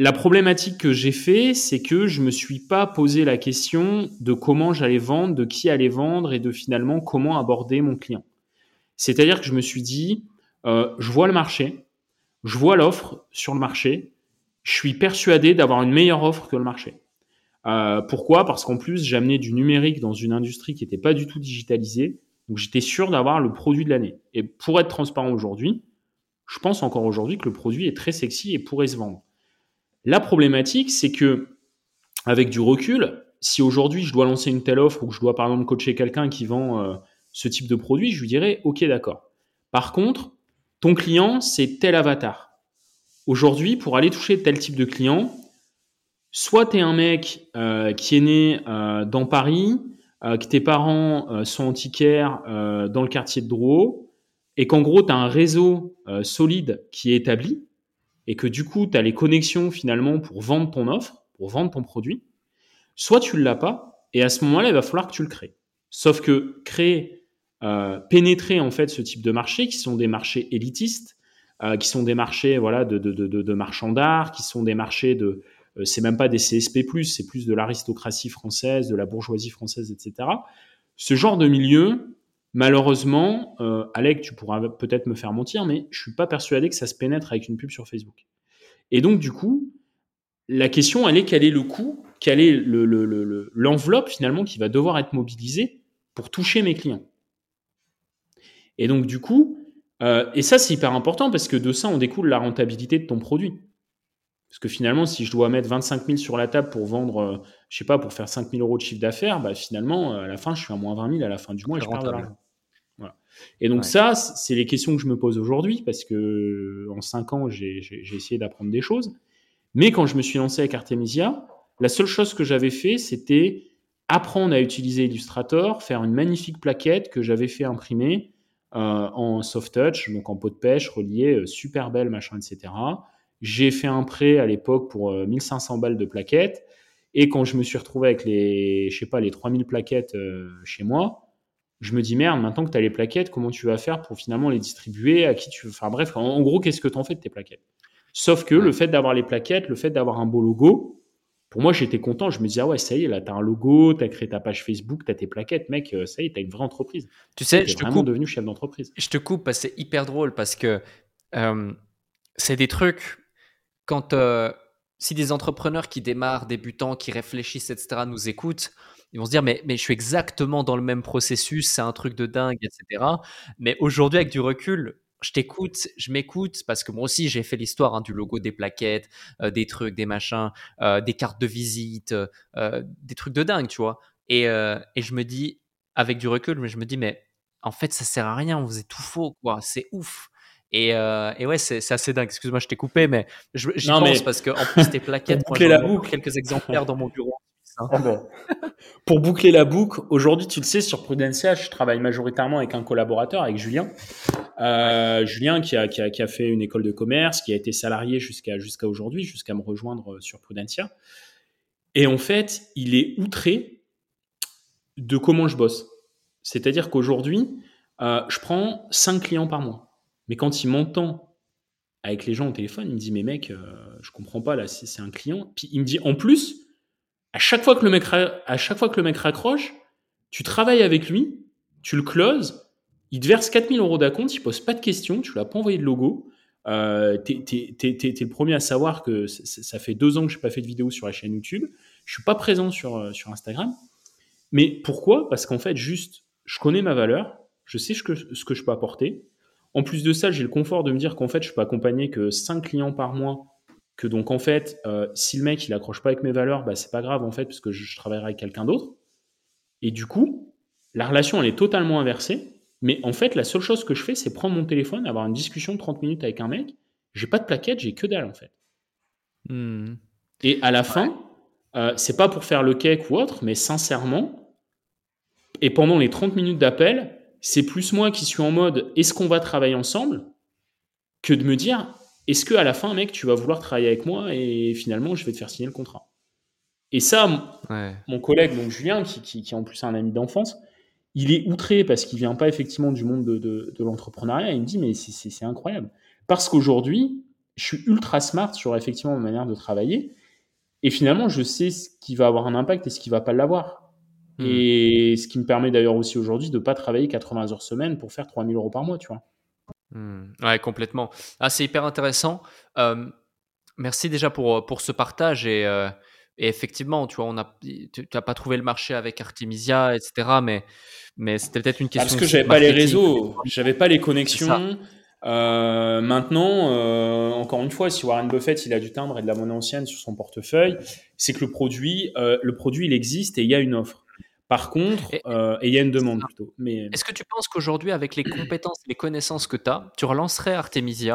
la problématique que j'ai fait, c'est que je me suis pas posé la question de comment j'allais vendre, de qui allait vendre et de finalement comment aborder mon client. C'est-à-dire que je me suis dit, euh, je vois le marché, je vois l'offre sur le marché, je suis persuadé d'avoir une meilleure offre que le marché. Euh, pourquoi? Parce qu'en plus, amené du numérique dans une industrie qui n'était pas du tout digitalisée. Donc j'étais sûr d'avoir le produit de l'année. Et pour être transparent aujourd'hui, je pense encore aujourd'hui que le produit est très sexy et pourrait se vendre. La problématique, c'est que avec du recul, si aujourd'hui je dois lancer une telle offre ou que je dois par exemple coacher quelqu'un qui vend euh, ce type de produit, je lui dirais OK, d'accord. Par contre, ton client, c'est tel avatar. Aujourd'hui, pour aller toucher tel type de client, soit tu es un mec euh, qui est né euh, dans Paris, que tes parents sont antiquaires dans le quartier de Drouot, et qu'en gros, tu as un réseau solide qui est établi, et que du coup, tu as les connexions finalement pour vendre ton offre, pour vendre ton produit, soit tu ne l'as pas, et à ce moment-là, il va falloir que tu le crées. Sauf que créer, pénétrer en fait ce type de marché, qui sont des marchés élitistes, qui sont des marchés voilà, de, de, marchands d'art, qui sont des marchés de, euh, c'est même pas des CSP+, c'est plus de l'aristocratie française, de la bourgeoisie française, etc. Ce genre de milieu, malheureusement, euh, Alec, tu pourras peut-être me faire mentir, mais je suis pas persuadé que ça se pénètre avec une pub sur Facebook. Et donc, du coup, la question, elle est quel est le coût, quelle est l'enveloppe finalement qui va devoir être mobilisée pour toucher mes clients? Et donc, du coup, euh, et ça, c'est hyper important parce que de ça, on découle la rentabilité de ton produit. Parce que finalement, si je dois mettre 25 000 sur la table pour vendre, euh, je sais pas, pour faire 5 000 euros de chiffre d'affaires, bah, finalement, euh, à la fin, je suis à moins 20 000 à la fin du mois et je perds de l'argent. Voilà. Et donc ça, c'est les questions que je me pose aujourd'hui parce que en 5 ans, j'ai essayé d'apprendre des choses. Mais quand je me suis lancé avec Artemisia, la seule chose que j'avais fait, c'était apprendre à utiliser Illustrator, faire une magnifique plaquette que j'avais fait imprimer euh, en soft touch, donc en pot de pêche, relié, super belle, machin, etc. J'ai fait un prêt à l'époque pour 1500 euh, balles de plaquettes. Et quand je me suis retrouvé avec les, je sais pas, les 3000 plaquettes euh, chez moi, je me dis merde, maintenant que tu as les plaquettes, comment tu vas faire pour finalement les distribuer À qui tu veux? Enfin bref, en, gros, qu'est-ce que tu en fais de tes plaquettes? Sauf que le fait d'avoir les plaquettes, le fait d'avoir un beau logo, pour moi, j'étais content. Je me disais, ah ouais, ça y est, là, tu as un logo, tu as créé ta page Facebook, tu as tes plaquettes, mec, euh, ça y est, tu as une vraie entreprise. Tu sais, je suis vraiment devenu chef d'entreprise. Je te coupe parce que c'est hyper drôle parce que c'est des trucs quand euh, si des entrepreneurs qui démarrent, débutants, qui réfléchissent, etc., nous écoutent, ils vont se dire mais, mais je suis exactement dans le même processus, c'est un truc de dingue, etc. Mais aujourd'hui, avec du recul, je t'écoute, je m'écoute parce que moi aussi j'ai fait l'histoire hein, du logo des plaquettes, euh, des trucs, des machins, euh, des cartes de visite, des trucs de dingue, tu vois. Et, et je me dis, avec du recul, mais je me dis mais en fait ça sert à rien, on faisait tout faux, quoi. C'est ouf. Et, euh, et, ouais, c'est assez dingue. Excuse-moi, je t'ai coupé, mais j'y pense mais... parce qu'en plus, tes plaquettes, <laughs> pour boucler la boucle. quelques exemplaires dans mon bureau. Hein. Ah ben. pour boucler la boucle, aujourd'hui, tu le sais, sur Prudencia, je travaille majoritairement avec un collaborateur, avec Julien. Euh, Julien qui a, qui, a, qui a, fait une école de commerce, qui a été salarié jusqu'à jusqu'à aujourd'hui, jusqu'à me rejoindre sur Prudencia. Et en fait, il est outré de comment je bosse. C'est-à-dire qu'aujourd'hui, euh, je prends 5 clients par mois. Mais quand il m'entend avec les gens au téléphone, il me dit Mais mec, euh, je comprends pas, là, c'est un client. Puis il me dit En plus, à chaque fois que le mec, à chaque fois que le mec raccroche, tu travailles avec lui, tu le closes, il te verse 4000 euros d'acompte, il pose pas de questions, tu lui as pas envoyé de logo. Euh, tu es, le premier à savoir que ça fait deux ans que je n'ai pas fait de vidéo sur la chaîne YouTube. Je suis pas présent sur, euh, sur Instagram. Mais pourquoi? Parce qu'en fait, juste, je connais ma valeur, je sais ce que, ce que je peux apporter. En plus de ça, j'ai le confort de me dire qu'en fait, je peux accompagner que 5 clients par mois. Que donc, en fait, euh, si le mec, il accroche pas avec mes valeurs, bah, c'est pas grave, en fait, parce que je, travaillerai avec quelqu'un d'autre. Et du coup, la relation, elle est totalement inversée. Mais en fait, la seule chose que je fais, c'est prendre mon téléphone, avoir une discussion de 30 minutes avec un mec. J'ai pas de plaquette, j'ai que dalle, en fait. Hmm. Et à la fin, euh, c'est pas pour faire le cake ou autre, mais sincèrement, et pendant les 30 minutes d'appel, c'est plus moi qui suis en mode est-ce qu'on va travailler ensemble que de me dire est-ce que à la fin, mec, tu vas vouloir travailler avec moi et finalement je vais te faire signer le contrat? Et ça, mon collègue, donc Julien, qui, qui, est en plus un ami d'enfance, il est outré parce qu'il vient pas effectivement du monde de, de, l'entrepreneuriat. Il me dit mais c'est incroyable parce qu'aujourd'hui je suis ultra smart sur effectivement ma manière de travailler. Et finalement, je sais ce qui va avoir un impact et ce qui va pas l'avoir. Hmm. Et ce qui me permet d'ailleurs aussi aujourd'hui de ne pas travailler 80 heures semaine pour faire 3000 euros par mois, tu vois. Hmm. Ouais, complètement. Ah, c'est hyper intéressant. Euh, merci déjà pour, pour ce partage et, euh, et effectivement, tu vois, on a, tu n'as pas trouvé le marché avec Artemisia, etc. Mais, mais c'était peut-être une question. parce que j'avais pas les réseaux, j'avais pas les connexions. Euh, maintenant, euh, encore une fois, si Warren Buffett il a du timbre et de la monnaie ancienne sur son portefeuille, c'est que le produit, euh, le produit, il existe et il y a une offre. Par contre, et, il y a une demande plutôt. Mais est-ce que tu penses qu'aujourd'hui, avec les compétences, et les connaissances que tu as, tu relancerais Artemisia?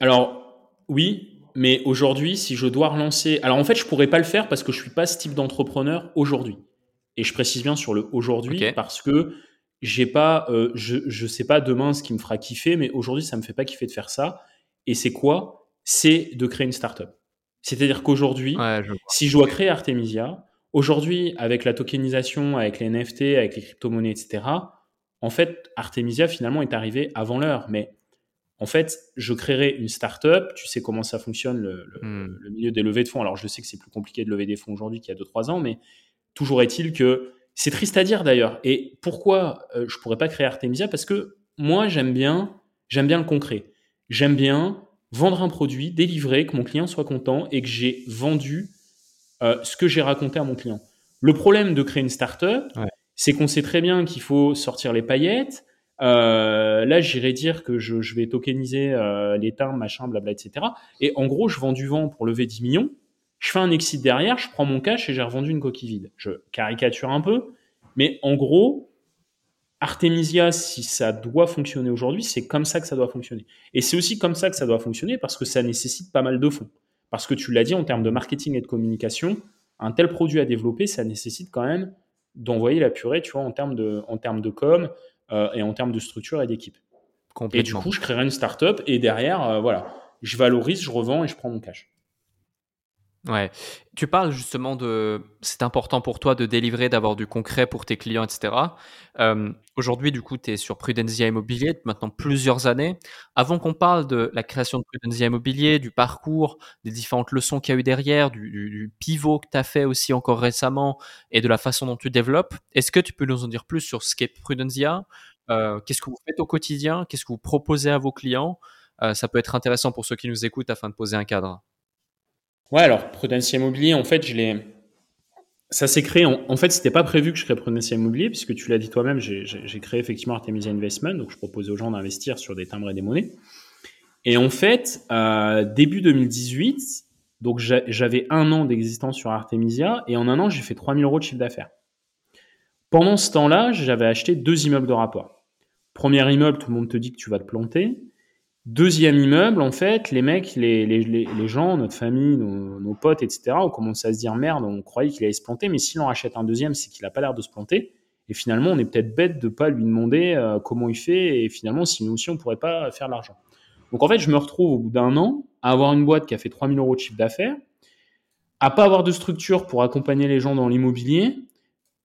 Alors oui, mais aujourd'hui, si je dois relancer, alors en fait, je pourrais pas le faire parce que je suis pas ce type d'entrepreneur aujourd'hui. Et je précise bien sur le aujourd'hui parce que j'ai pas, euh, je, je sais pas demain ce qui me fera kiffer, mais aujourd'hui, ça me fait pas kiffer de faire ça. Et c'est quoi? C'est de créer une startup. C'est-à-dire qu'aujourd'hui, si je dois créer Artemisia, aujourd'hui, avec la tokenisation, avec les NFT, avec les crypto-monnaies, etc., en fait, Artemisia, finalement, est arrivé avant l'heure. Mais en fait, je créerai une startup. Tu sais comment ça fonctionne, le, le, hmm. le milieu des levées de fonds. Alors, je sais que c'est plus compliqué de lever des fonds aujourd'hui qu'il y a 2-3 ans, mais toujours est-il que c'est triste à dire d'ailleurs. Et pourquoi euh, je pourrais pas créer Artemisia? Parce que moi, j'aime bien, j'aime bien le concret. J'aime bien vendre un produit, délivrer, que mon client soit content et que j'ai vendu euh, ce que j'ai raconté à mon client. Le problème de créer une startup, c'est qu'on sait très bien qu'il faut sortir les paillettes. Euh, là, j'irais dire que je, je vais tokeniser les timbres, machin, blabla, etc. Et en gros, je vends du vent pour lever 10 millions je fais un exit derrière, je prends mon cash et j'ai revendu une coquille vide. Je caricature un peu, mais en gros, Artemisia, si ça doit fonctionner aujourd'hui, c'est comme ça que ça doit fonctionner. Et c'est aussi comme ça que ça doit fonctionner parce que ça nécessite pas mal de fonds. Parce que tu l'as dit, en termes de marketing et de communication, un tel produit à développer, ça nécessite quand même d'envoyer la purée, tu vois, en termes de, en termes de com euh, et en termes de structure et d'équipe. Et du coup, je créerai une startup et derrière, euh, voilà, je valorise, je revends et je prends mon cash. Ouais. Tu parles justement de. C'est important pour toi de délivrer, d'avoir du concret pour tes clients, etc. Euh, aujourd'hui, du coup, tu es sur Prudensia Immobilier maintenant plusieurs années. Avant qu'on parle de la création de Prudensia Immobilier, du parcours, des différentes leçons qu'il y a eu derrière, du, pivot que tu as fait aussi encore récemment et de la façon dont tu développes, est-ce que tu peux nous en dire plus sur ce qu'est Prudensia euh, Qu'est-ce que vous faites au quotidien? Qu'est-ce que vous proposez à vos clients? Euh, Ça peut être intéressant pour ceux qui nous écoutent afin de poser un cadre. Ouais, alors Prudencia Immobilier, en fait, je l'ai. Ça s'est créé. En, en fait, c'était pas prévu que je crée Prudencia Immobilier, puisque tu l'as dit toi-même, j'ai créé effectivement Artemisia Investment, donc je proposais aux gens d'investir sur des timbres et des monnaies. Et en fait, euh, début 2018, donc j'avais un an d'existence sur Artemisia, et en un an, j'ai fait 3000 euros de chiffre d'affaires. Pendant ce temps-là, j'avais acheté deux immeubles de rapport. Premier immeuble, tout le monde te dit que tu vas te planter. Deuxième immeuble, en fait, les mecs, les, gens, notre famille, nos, potes, etc., ont commencé à se dire merde, on croyait qu'il allait se planter, mais s'il en rachète un deuxième, c'est qu'il n'a pas l'air de se planter. Et finalement, on est peut-être bête de ne pas lui demander euh, comment il fait, et finalement, si nous aussi, on ne pourrait pas faire l'argent. Donc en fait, je me retrouve au bout d'un an à avoir une boîte qui a fait 3000 euros de chiffre d'affaires, à pas avoir de structure pour accompagner les gens dans l'immobilier,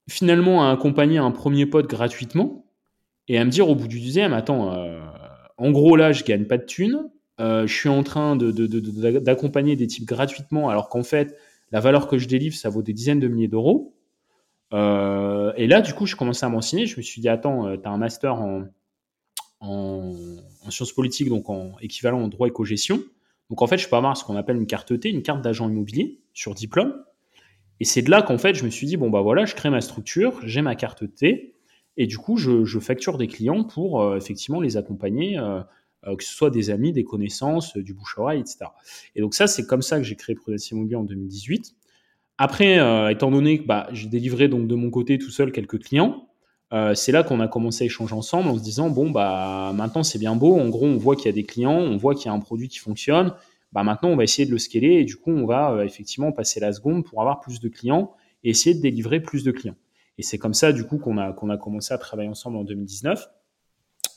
finalement à accompagner un premier pote gratuitement, et à me dire au bout du deuxième, attends, euh, en gros, là, je gagne pas de thunes. Euh, je suis en train d'accompagner des types gratuitement, alors qu'en fait, la valeur que je délivre, ça vaut des dizaines de milliers d'euros. Euh, et là, du coup, je commençais à m'enseigner. Je me suis dit, attends, euh, tu as un master en, sciences politiques, donc en équivalent en droit et co-gestion. Donc, en fait, je peux avoir ce qu'on appelle une carte T, une carte d'agent immobilier sur diplôme. Et c'est de là qu'en fait, je me suis dit, bon, bah voilà, je crée ma structure, j'ai ma carte T. Et du coup, je, facture des clients pour euh, effectivement les accompagner, euh, euh, que ce soit des amis, des connaissances, du bouche-oreille, etc. Et donc ça, c'est comme ça que j'ai créé Prudence Immobilier en 2018. Après, étant donné que bah, j'ai délivré donc de mon côté tout seul quelques clients, c'est là qu'on a commencé à échanger ensemble en se disant bon bah maintenant c'est bien beau. En gros, on voit qu'il y a des clients, on voit qu'il y a un produit qui fonctionne. Bah maintenant, on va essayer de le scaler et du coup, on va effectivement passer la seconde pour avoir plus de clients et essayer de délivrer plus de clients. Et c'est comme ça, du coup, qu'on a, qu'on a commencé à travailler ensemble en 2019.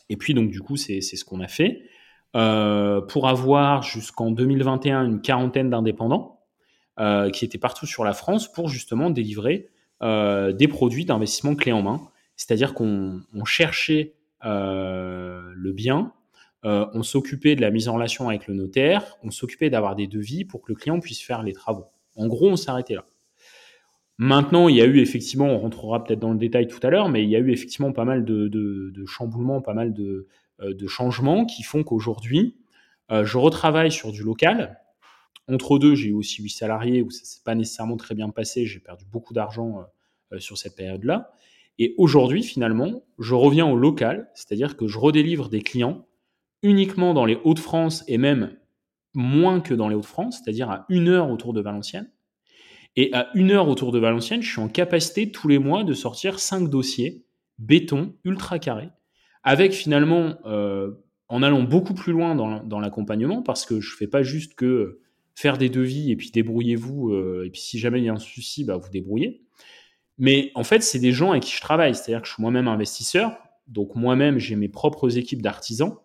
Et puis, donc, du coup, c'est ce qu'on a fait. Euh, pour avoir jusqu'en 2021 une quarantaine d'indépendants euh, qui étaient partout sur la France pour justement délivrer euh, des produits d'investissement clé en main. C'est-à-dire qu'on cherchait le bien, on s'occupait de la mise en relation avec le notaire, on s'occupait d'avoir des devis pour que le client puisse faire les travaux. En gros, on s'arrêtait là. Maintenant, il y a eu effectivement, on rentrera peut-être dans le détail tout à l'heure, mais il y a eu effectivement pas mal de, chamboulements, pas mal de, changements qui font qu'aujourd'hui, je retravaille sur du local, entre deux, j'ai eu aussi 8 salariés où ça s'est pas nécessairement très bien passé. J'ai perdu beaucoup d'argent euh, euh, sur cette période-là. Et aujourd'hui, finalement, je reviens au local, c'est-à-dire que je redélivre des clients uniquement dans les Hauts-de-France et même moins que dans les Hauts-de-France, c'est-à-dire à une heure autour de Valenciennes. Et à une heure autour de Valenciennes, je suis en capacité tous les mois de sortir cinq dossiers béton ultra carré, avec finalement, euh, en allant beaucoup plus loin dans l'accompagnement, parce que je fais pas juste que faire des devis et puis débrouillez-vous. Euh, et puis si jamais il y a un souci, bah, vous débrouillez. Mais en fait, c'est des gens avec qui je travaille. C'est-à-dire que je suis moi-même investisseur. Donc moi-même, j'ai mes propres équipes d'artisans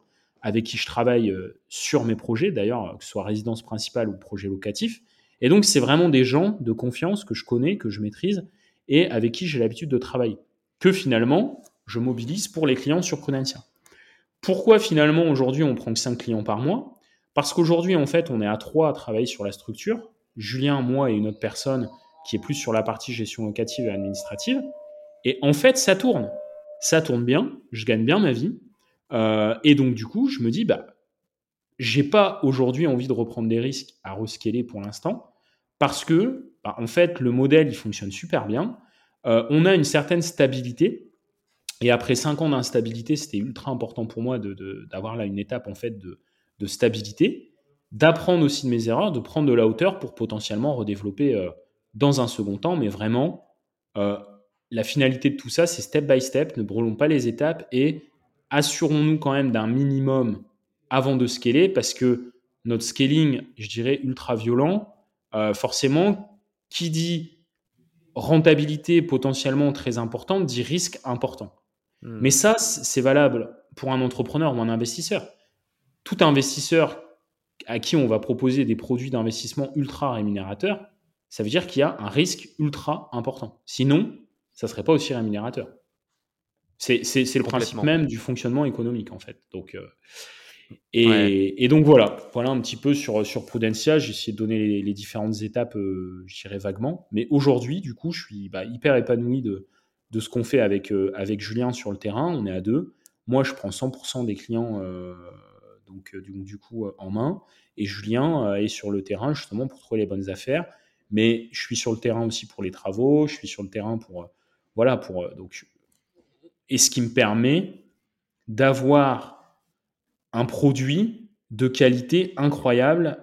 avec qui je travaille euh, sur mes projets, d'ailleurs, que ce soit résidence principale ou projet locatif. Et donc, c'est vraiment des gens de confiance que je connais, que je maîtrise et avec qui j'ai l'habitude de travailler. Que finalement, je mobilise pour les clients sur Prudentia. Pourquoi finalement aujourd'hui on prend que 5 clients par mois? Parce qu'aujourd'hui, en fait, on est à trois à travailler sur la structure. Julien, moi et une autre personne qui est plus sur la partie gestion locative et administrative. Et en fait, ça tourne. Ça tourne bien. Je gagne bien ma vie. Euh, et donc, du coup, je me dis, bah, j'ai pas aujourd'hui envie de reprendre des risques à rescaler pour l'instant. Parce que, bah, en fait, le modèle, il fonctionne super bien. Euh, on a une certaine stabilité. Et après cinq ans d'instabilité, c'était ultra important pour moi d'avoir là une étape, en fait, de, de stabilité, d'apprendre aussi de mes erreurs, de prendre de la hauteur pour potentiellement redévelopper euh, dans un second temps. Mais vraiment, euh, la finalité de tout ça, c'est step by step, ne brûlons pas les étapes et assurons-nous quand même d'un minimum avant de scaler parce que notre scaling, je dirais, ultra violent, euh, forcément, qui dit rentabilité potentiellement très importante, dit risque important. Hmm. Mais ça, c'est valable pour un entrepreneur ou un investisseur tout investisseur à qui on va proposer des produits d'investissement ultra rémunérateurs, ça veut dire qu'il y a un risque ultra important. Sinon, ça ne serait pas aussi rémunérateur. C'est le principe même du fonctionnement économique, en fait. Donc, euh, et, donc voilà, voilà un petit peu sur, sur Prudencia. J'ai essayé de donner les, différentes étapes, euh, je dirais vaguement. Mais aujourd'hui, du coup, je suis bah, hyper épanoui de, de ce qu'on fait avec, euh, avec Julien sur le terrain. On est à deux. Moi, je prends 100% des clients donc euh, du, coup euh, en main. Et Julien euh, est sur le terrain justement pour trouver les bonnes affaires. Mais je suis sur le terrain aussi pour les travaux, je suis sur le terrain pour voilà pour donc et ce qui me permet d'avoir un produit de qualité incroyable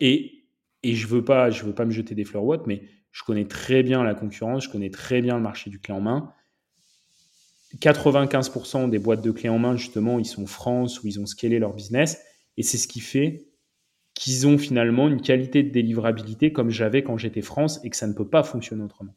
et et je veux pas veux pas me jeter des fleurs ou mais je connais très bien la concurrence, je connais très bien le marché du clé en main 95% des boîtes de clés en main, justement, ils sont France, où ils ont scalé leur business. Et c'est ce qui fait qu'ils ont finalement une qualité de délivrabilité comme j'avais quand j'étais France et que ça ne peut pas fonctionner autrement.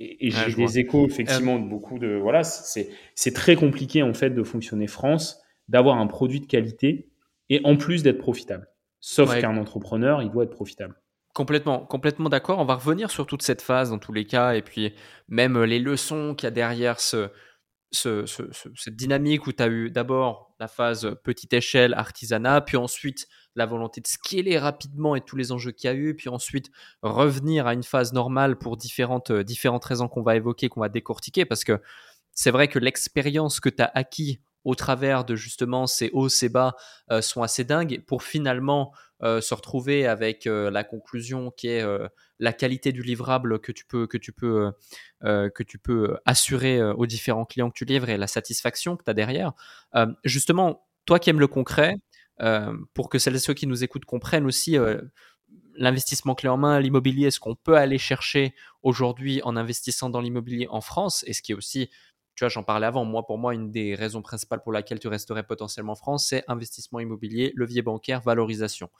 J'ai des échos, effectivement, de beaucoup de. Voilà, c'est très compliqué, en fait, de fonctionner France, d'avoir un produit de qualité et en plus d'être profitable. Sauf qu'un entrepreneur, il doit être profitable. Complètement, complètement d'accord. On va revenir sur toute cette phase dans tous les cas, et puis même euh, les leçons qu'il y a derrière ce, cette dynamique où tu as eu d'abord la phase petite échelle, artisanat, puis ensuite la volonté de scaler rapidement et tous les enjeux qu'il y a eu, puis ensuite revenir à une phase normale pour différentes, euh, raisons qu'on va évoquer, qu'on va décortiquer, parce que c'est vrai que l'expérience que tu as acquis au travers de justement ces hauts, ces bas euh, sont assez dingues pour finalement euh, se retrouver avec la conclusion qui est la qualité du livrable que tu peux, que tu peux, que tu peux assurer aux différents clients que tu livres et la satisfaction que tu as derrière. justement, toi qui aimes le concret, pour que celles et ceux qui nous écoutent comprennent aussi l'investissement clé en main, l'immobilier, ce qu'on peut aller chercher aujourd'hui en investissant dans l'immobilier en France, et ce qui est aussi tu vois, j'en parlais avant. Moi, pour moi, une des raisons principales pour laquelle tu resterais potentiellement en France, c'est investissement immobilier, levier bancaire, valorisation.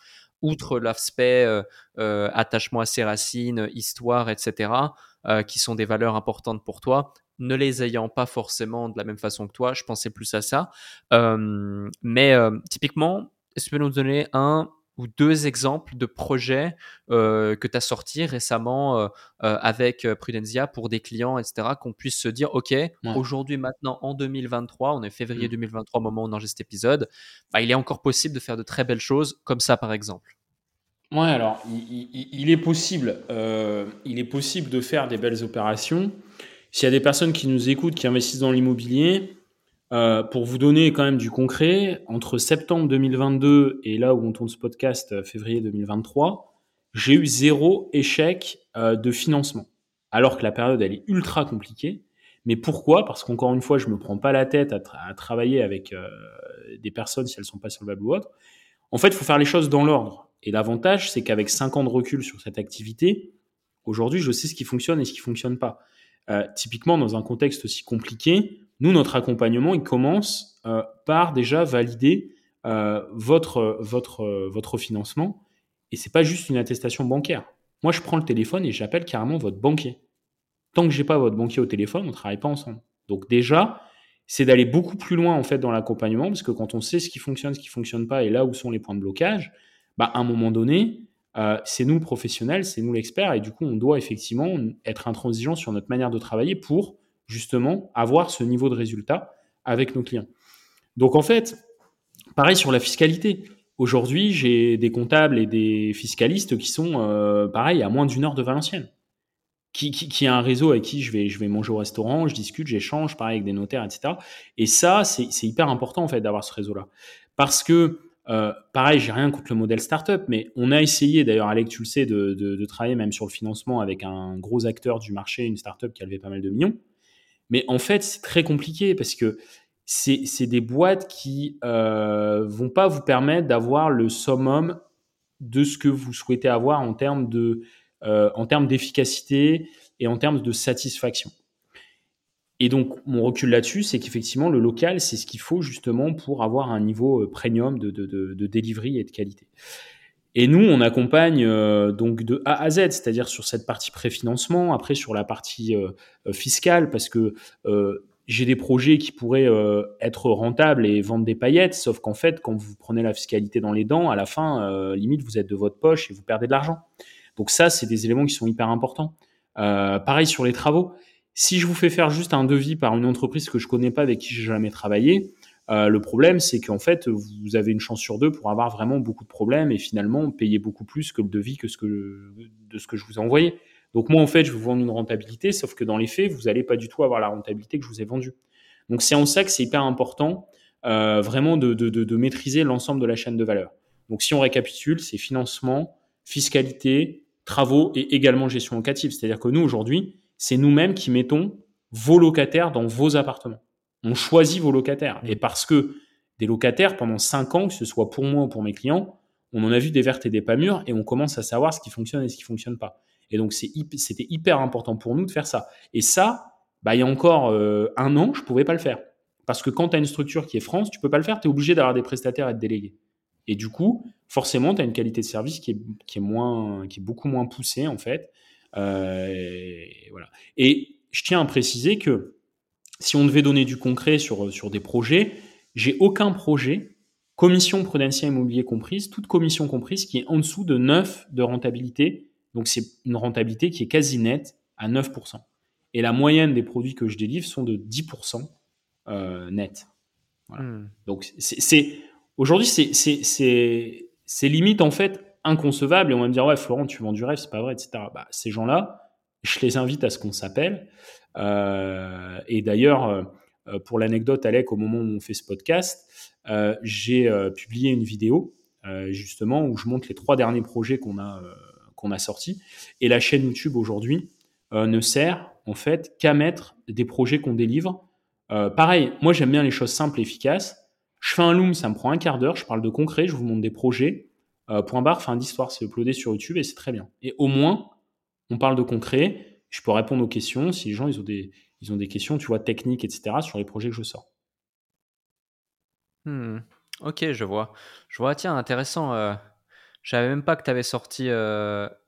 Outre l'aspect euh, euh, attachement à ses racines, histoire, etc., euh, qui sont des valeurs importantes pour toi, ne les ayant pas forcément de la même façon que toi, je pensais plus à ça. mais typiquement, est-ce que tu peux nous donner un ou deux exemples de projets que tu as sortis récemment avec Prudensia pour des clients, etc., qu'on puisse se dire, OK, aujourd'hui, maintenant, en 2023, on est février 2023 mmh. au moment où on enregistre cet épisode, bah, il est encore possible de faire de très belles choses comme ça, par exemple. Ouais, alors, il, est possible, il est possible de faire des belles opérations. S'il y a des personnes qui nous écoutent, qui investissent dans l'immobilier, euh, pour vous donner quand même du concret, entre septembre 2022 et là où on tourne ce podcast, euh, février 2023, j'ai eu zéro échec euh, de financement. Alors que la période, elle est ultra compliquée. Mais pourquoi? Parce qu'encore une fois, je me prends pas la tête à, travailler avec des personnes si elles sont pas solvables ou autres. En fait, il faut faire les choses dans l'ordre. Et l'avantage, c'est qu'avec 5 ans de recul sur cette activité, aujourd'hui, je sais ce qui fonctionne et ce qui fonctionne pas. Typiquement, dans un contexte aussi compliqué, nous, notre accompagnement, il commence euh, par déjà valider euh, votre, votre, votre financement. Et c'est pas juste une attestation bancaire. Moi, je prends le téléphone et j'appelle carrément votre banquier. Tant que j'ai pas votre banquier au téléphone, on ne travaille pas ensemble. Donc déjà, c'est d'aller beaucoup plus loin en fait dans l'accompagnement, parce que quand on sait ce qui fonctionne, ce qui fonctionne pas, et là où sont les points de blocage, bah, à un moment donné, euh, c'est nous le professionnel, c'est nous l'expert, et du coup, on doit effectivement être intransigeant sur notre manière de travailler pour justement avoir ce niveau de résultat avec nos clients. Donc en fait, pareil sur la fiscalité. Aujourd'hui, j'ai des comptables et des fiscalistes qui sont, euh, pareil, à moins d'une heure de Valenciennes. Qui, a un réseau avec qui je vais, je vais manger au restaurant, je discute, j'échange, pareil, avec des notaires, etc. Et ça, c'est hyper important, en fait, d'avoir ce réseau-là. Parce que, euh, pareil, j'ai rien contre le modèle startup, mais on a essayé, d'ailleurs, Alec, tu le sais, de, travailler même sur le financement avec un gros acteur du marché, une startup qui a levé pas mal de millions. Mais en fait, c'est très compliqué parce que c'est des boîtes qui euh, vont pas vous permettre d'avoir le summum de ce que vous souhaitez avoir en termes euh, en termes d'efficacité et en termes de satisfaction. Et donc, mon recul là-dessus, c'est qu'effectivement, le local, c'est ce qu'il faut justement pour avoir un niveau euh, premium de, de, de, et de qualité. Et nous, on accompagne euh, donc de A à Z, c'est-à-dire sur cette partie préfinancement, après sur la partie euh, fiscale, parce que j'ai des projets qui pourraient être rentables et vendre des paillettes, sauf qu'en fait, quand vous prenez la fiscalité dans les dents, à la fin, limite, vous êtes de votre poche et vous perdez de l'argent. Donc ça, c'est des éléments qui sont hyper importants. pareil sur les travaux. Si je vous fais faire juste un devis par une entreprise que je connais pas, avec qui j'ai jamais travaillé, euh, le problème, c'est qu'en fait, vous avez une chance sur deux pour avoir vraiment beaucoup de problèmes et finalement payer beaucoup plus que le devis que ce que de ce que je vous ai envoyé. Donc moi, en fait, je vous vends une rentabilité, sauf que dans les faits, vous n'allez pas du tout avoir la rentabilité que je vous ai vendue. Donc c'est en ça que c'est hyper important euh, vraiment de, de, de, de maîtriser l'ensemble de la chaîne de valeur. Donc si on récapitule, c'est financement, fiscalité, travaux et également gestion locative. C'est-à-dire que nous, aujourd'hui, c'est nous-mêmes qui mettons vos locataires dans vos appartements on choisit vos locataires. Et parce que des locataires, pendant cinq ans, que ce soit pour moi ou pour mes clients, on en a vu des vertes et des pas mûres et on commence à savoir ce qui fonctionne et ce qui fonctionne pas. Et donc, c'était hyper important pour nous de faire ça. Et ça, bah, il y a encore euh, un an, je pouvais pas le faire. Parce que quand tu as une structure qui est France, tu peux pas le faire, tu es obligé d'avoir des prestataires et de déléguer. Et du coup, forcément, tu as une qualité de service qui est, qui est, moins, qui est beaucoup moins poussée, en fait. Euh, et, voilà. et je tiens à préciser que si on devait donner du concret sur, sur des projets, j'ai aucun projet, commission prudentielle immobilier comprise, toute commission comprise, qui est en dessous de 9 de rentabilité. Donc c'est une rentabilité qui est quasi nette à 9%. Et la moyenne des produits que je délivre sont de 10% euh, net. Hmm. Donc c'est aujourd'hui c'est limite en fait inconcevable et on va me dire ouais Florent tu vends du rêve c'est pas vrai etc. Bah, ces gens-là je les invite à ce qu'on s'appelle euh, et d'ailleurs, euh, pour l'anecdote, Alec, au moment où on fait ce podcast, euh, j'ai publié une vidéo justement où je montre les trois derniers projets qu'on a qu'on a sortis. Et la chaîne YouTube aujourd'hui ne sert en fait qu'à mettre des projets qu'on délivre. pareil, moi j'aime bien les choses simples et efficaces. Je fais un loom, ça me prend un quart d'heure. Je parle de concret, je vous montre des projets. Point barre, fin d'histoire, c'est uploadé sur YouTube et c'est très bien. Et au moins, on parle de concret je peux répondre aux questions si les gens ont des, questions, tu vois, techniques, etc., sur les projets que je sors. Hmm. Ok, je vois. Je vois, tiens, intéressant. Euh, Je savais même pas que tu avais sorti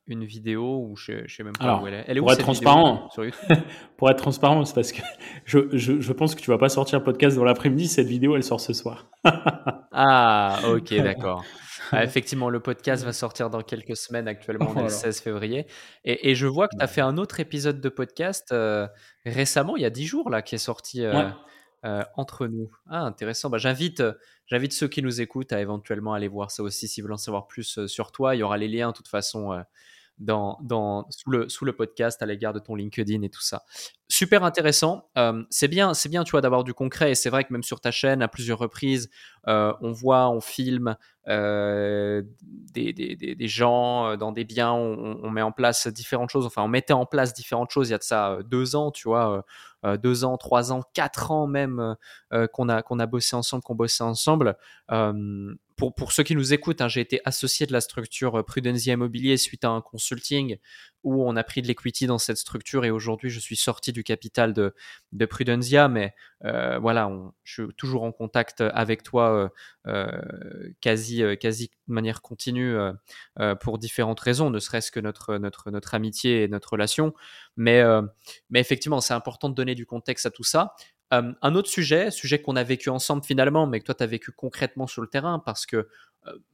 une vidéo ou je, je sais même pas où elle est. Elle est pour où, être transparent, <laughs> pour être transparent, c'est parce que je, je, je, pense que tu vas pas sortir un podcast dans l'après-midi. Cette vidéo, elle sort ce soir. <laughs> ah, ok, <laughs> d'accord. Ah, effectivement, le podcast va sortir dans quelques semaines. Actuellement, on est le 16 février. Et, et je vois que tu as fait un autre épisode de podcast euh, récemment, il y a 10 jours, là, qui est sorti. Euh, euh, entre nous. Ah, intéressant. Bah, j'invite, j'invite ceux qui nous écoutent à éventuellement aller voir ça aussi s'ils veulent en savoir plus sur toi. Il y aura les liens de toute façon dans, dans, sous, le, sous le podcast à l'égard de ton LinkedIn et tout ça. Super intéressant. Euh, c'est bien, c'est bien, tu vois, d'avoir du concret. Et c'est vrai que même sur ta chaîne, à plusieurs reprises, on voit, on filme euh, des, des, des, gens dans des biens, on, met en place différentes choses. Enfin, on mettait en place différentes choses il y a de ça deux ans, tu vois, deux ans, trois ans, quatre ans même qu'on a qu'on a bossé ensemble, qu'on bossait ensemble pour, pour, ceux qui nous écoutent, hein, j'ai été associé de la structure euh, Prudensia Immobilier suite à un consulting où on a pris de l'equity dans cette structure et aujourd'hui je suis sorti du capital de, de mais euh, voilà, je suis toujours en contact avec toi euh, euh quasi, quasi de manière continue pour différentes raisons, ne serait-ce que notre, notre, notre amitié et notre relation. Mais, mais effectivement, c'est important de donner du contexte à tout ça. Un autre sujet, sujet qu'on a vécu ensemble finalement, mais que toi tu as vécu concrètement sur le terrain, parce que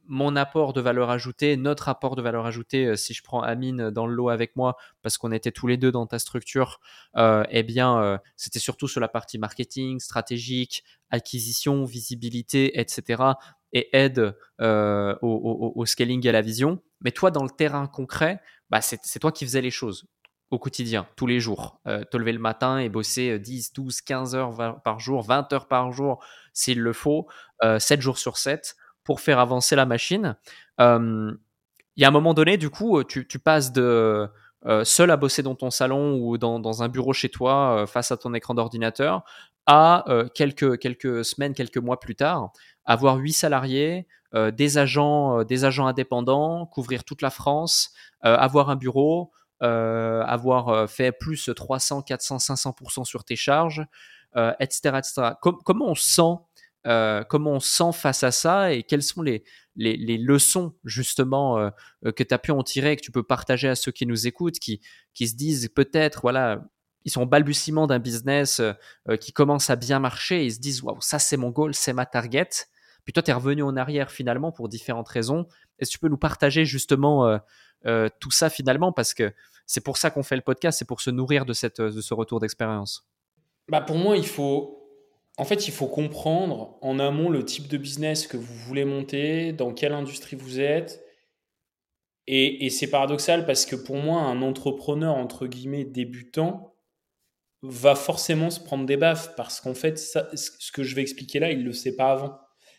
mon apport de valeur ajoutée, notre apport de valeur ajoutée, euh, si je prends Amine dans le lot avec moi, parce qu'on était tous les deux dans ta structure, eh bien, c'était surtout sur la partie marketing, stratégique, acquisition, visibilité, etc. et aide au, scaling et à la vision. Mais toi, dans le terrain concret, bah, c'est toi qui faisais les choses au quotidien, tous les jours. Euh, te lever le matin et bosser 10, 12, 15 heures par jour, 20 heures par jour s'il le faut, euh, 7 jours sur 7 pour faire avancer la machine. Il y a un moment donné, du coup, tu, passes de euh, seul à bosser dans ton salon ou dans, un bureau chez toi euh, face à ton écran d'ordinateur à euh, quelques, quelques semaines, quelques mois plus tard, avoir 8 salariés, des, agents, des agents indépendants, couvrir toute la France, avoir un bureau, avoir fait plus 300, 400, 500% sur tes charges, etc. Etc. comment on sent comment on sent face à ça et quelles sont les, les, leçons justement que tu as pu en tirer, que tu peux partager à ceux qui nous écoutent, qui, qui se disent peut-être, voilà, ils sont balbutiement d'un business qui commence à bien marcher, et ils se disent, waouh, ça c'est mon goal, c'est ma target. Puis toi, tu es revenu en arrière finalement pour différentes raisons. Est-ce que tu peux nous partager justement tout ça finalement? Parce que c'est pour ça qu'on fait le podcast, c'est pour se nourrir de, cette, de ce retour d'expérience. Bah pour moi, il faut, en fait, il faut comprendre en amont le type de business que vous voulez monter, dans quelle industrie vous êtes. Et, c'est paradoxal parce que pour moi, un entrepreneur, entre guillemets, débutant, va forcément se prendre des baffes parce qu'en fait, ce que je vais expliquer là, il ne le sait pas avant.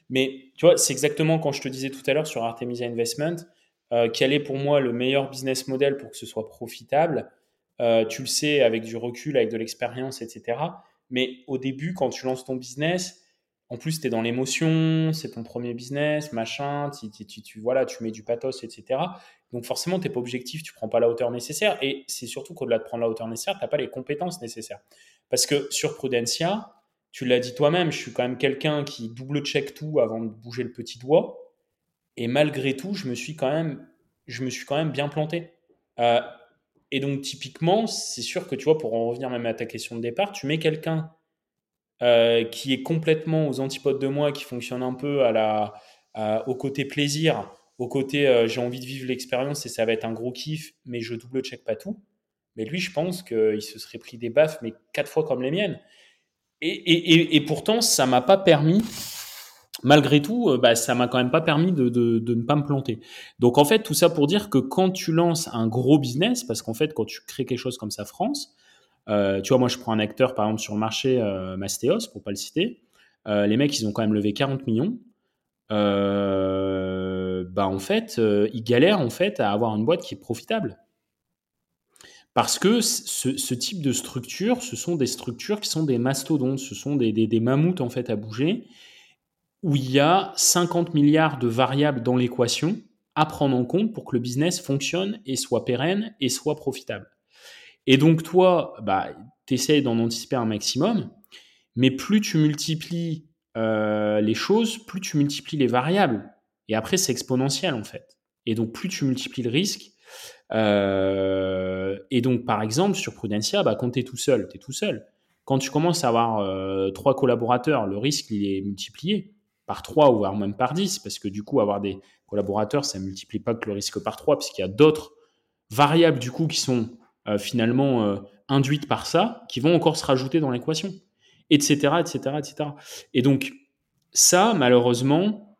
Mais tu vois, c'est exactement quand je te disais tout à l'heure sur Artemisia Investment, euh, quel est pour moi le meilleur business model pour que ce soit profitable? Euh, tu le sais avec du recul, avec de l'expérience, etc. Mais au début, quand tu lances ton business, en plus, tu es dans l'émotion, c'est ton premier business, machin, tu, tu, voilà, tu mets du pathos, etc. Donc forcément, tu n'es pas objectif, tu prends pas la hauteur nécessaire. Et c'est surtout qu'au-delà de prendre la hauteur nécessaire, tu n'as pas les compétences nécessaires. Parce que sur Prudencia, tu l'as dit toi-même, je suis quand même quelqu'un qui double-check tout avant de bouger le petit doigt. Et malgré tout, je me suis quand même, je me suis quand même bien planté. Euh, et donc, typiquement, c'est sûr que tu vois, pour en revenir même à ta question de départ, tu mets quelqu'un euh, qui est complètement aux antipodes de moi, qui fonctionne un peu à la, au côté plaisir, au côté euh, j'ai envie de vivre l'expérience et ça va être un gros kiff, mais je double-check pas tout. Mais lui, je pense qu'il se serait pris des baffes, mais quatre fois comme les miennes. Et, et, et pourtant, ça m'a pas permis malgré tout, euh, bah, ça m'a quand même pas permis de, ne pas me planter. Donc en fait, tout ça pour dire que quand tu lances un gros business, parce qu'en fait, quand tu crées quelque chose comme ça France, euh, tu vois, moi je prends un acteur par exemple sur le marché euh, Mastéos, pour pas le citer, les mecs ils ont quand même levé 40 millions. bah en fait, ils galèrent en fait à avoir une boîte qui est profitable. Parce que ce, type de structure, ce sont des structures qui sont des mastodontes, ce sont des, des, des mammouths en fait à bouger où il y a 50 milliards de variables dans l'équation à prendre en compte pour que le business fonctionne et soit pérenne et soit profitable. Et donc toi, bah, tu d'en anticiper un maximum, mais plus tu multiplies euh, les choses, plus tu multiplies les variables. Et après, c'est exponentiel en fait. Et donc, plus tu multiplies le risque, euh, et donc, par exemple, sur Prudencia, bah, quand tu tout seul, tu es tout seul. Quand tu commences à avoir euh, trois collaborateurs, le risque, il est multiplié par trois ou voire même par dix, parce que du coup, avoir des collaborateurs, ça ne multiplie pas que le risque par trois, puisqu'il y a d'autres variables, du coup, qui sont euh, finalement induites par ça, qui vont encore se rajouter dans l'équation, etc., etc., etc. Et donc, ça, malheureusement,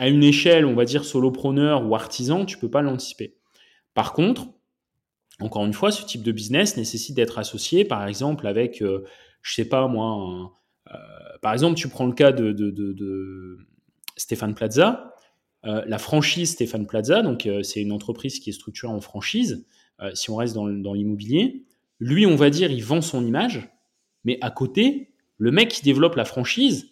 à une échelle, on va dire solopreneur ou artisan, tu peux pas l'anticiper. Par contre, encore une fois, ce type de business nécessite d'être associé, par exemple, avec, je euh, sais pas moi, euh, par exemple, tu prends le cas de, Stéphane Plaza, euh, la franchise Stéphane Plaza, donc c'est une entreprise qui est structurée en franchise, si on reste dans, dans l'immobilier. Lui, on va dire, il vend son image, mais à côté, le mec qui développe la franchise,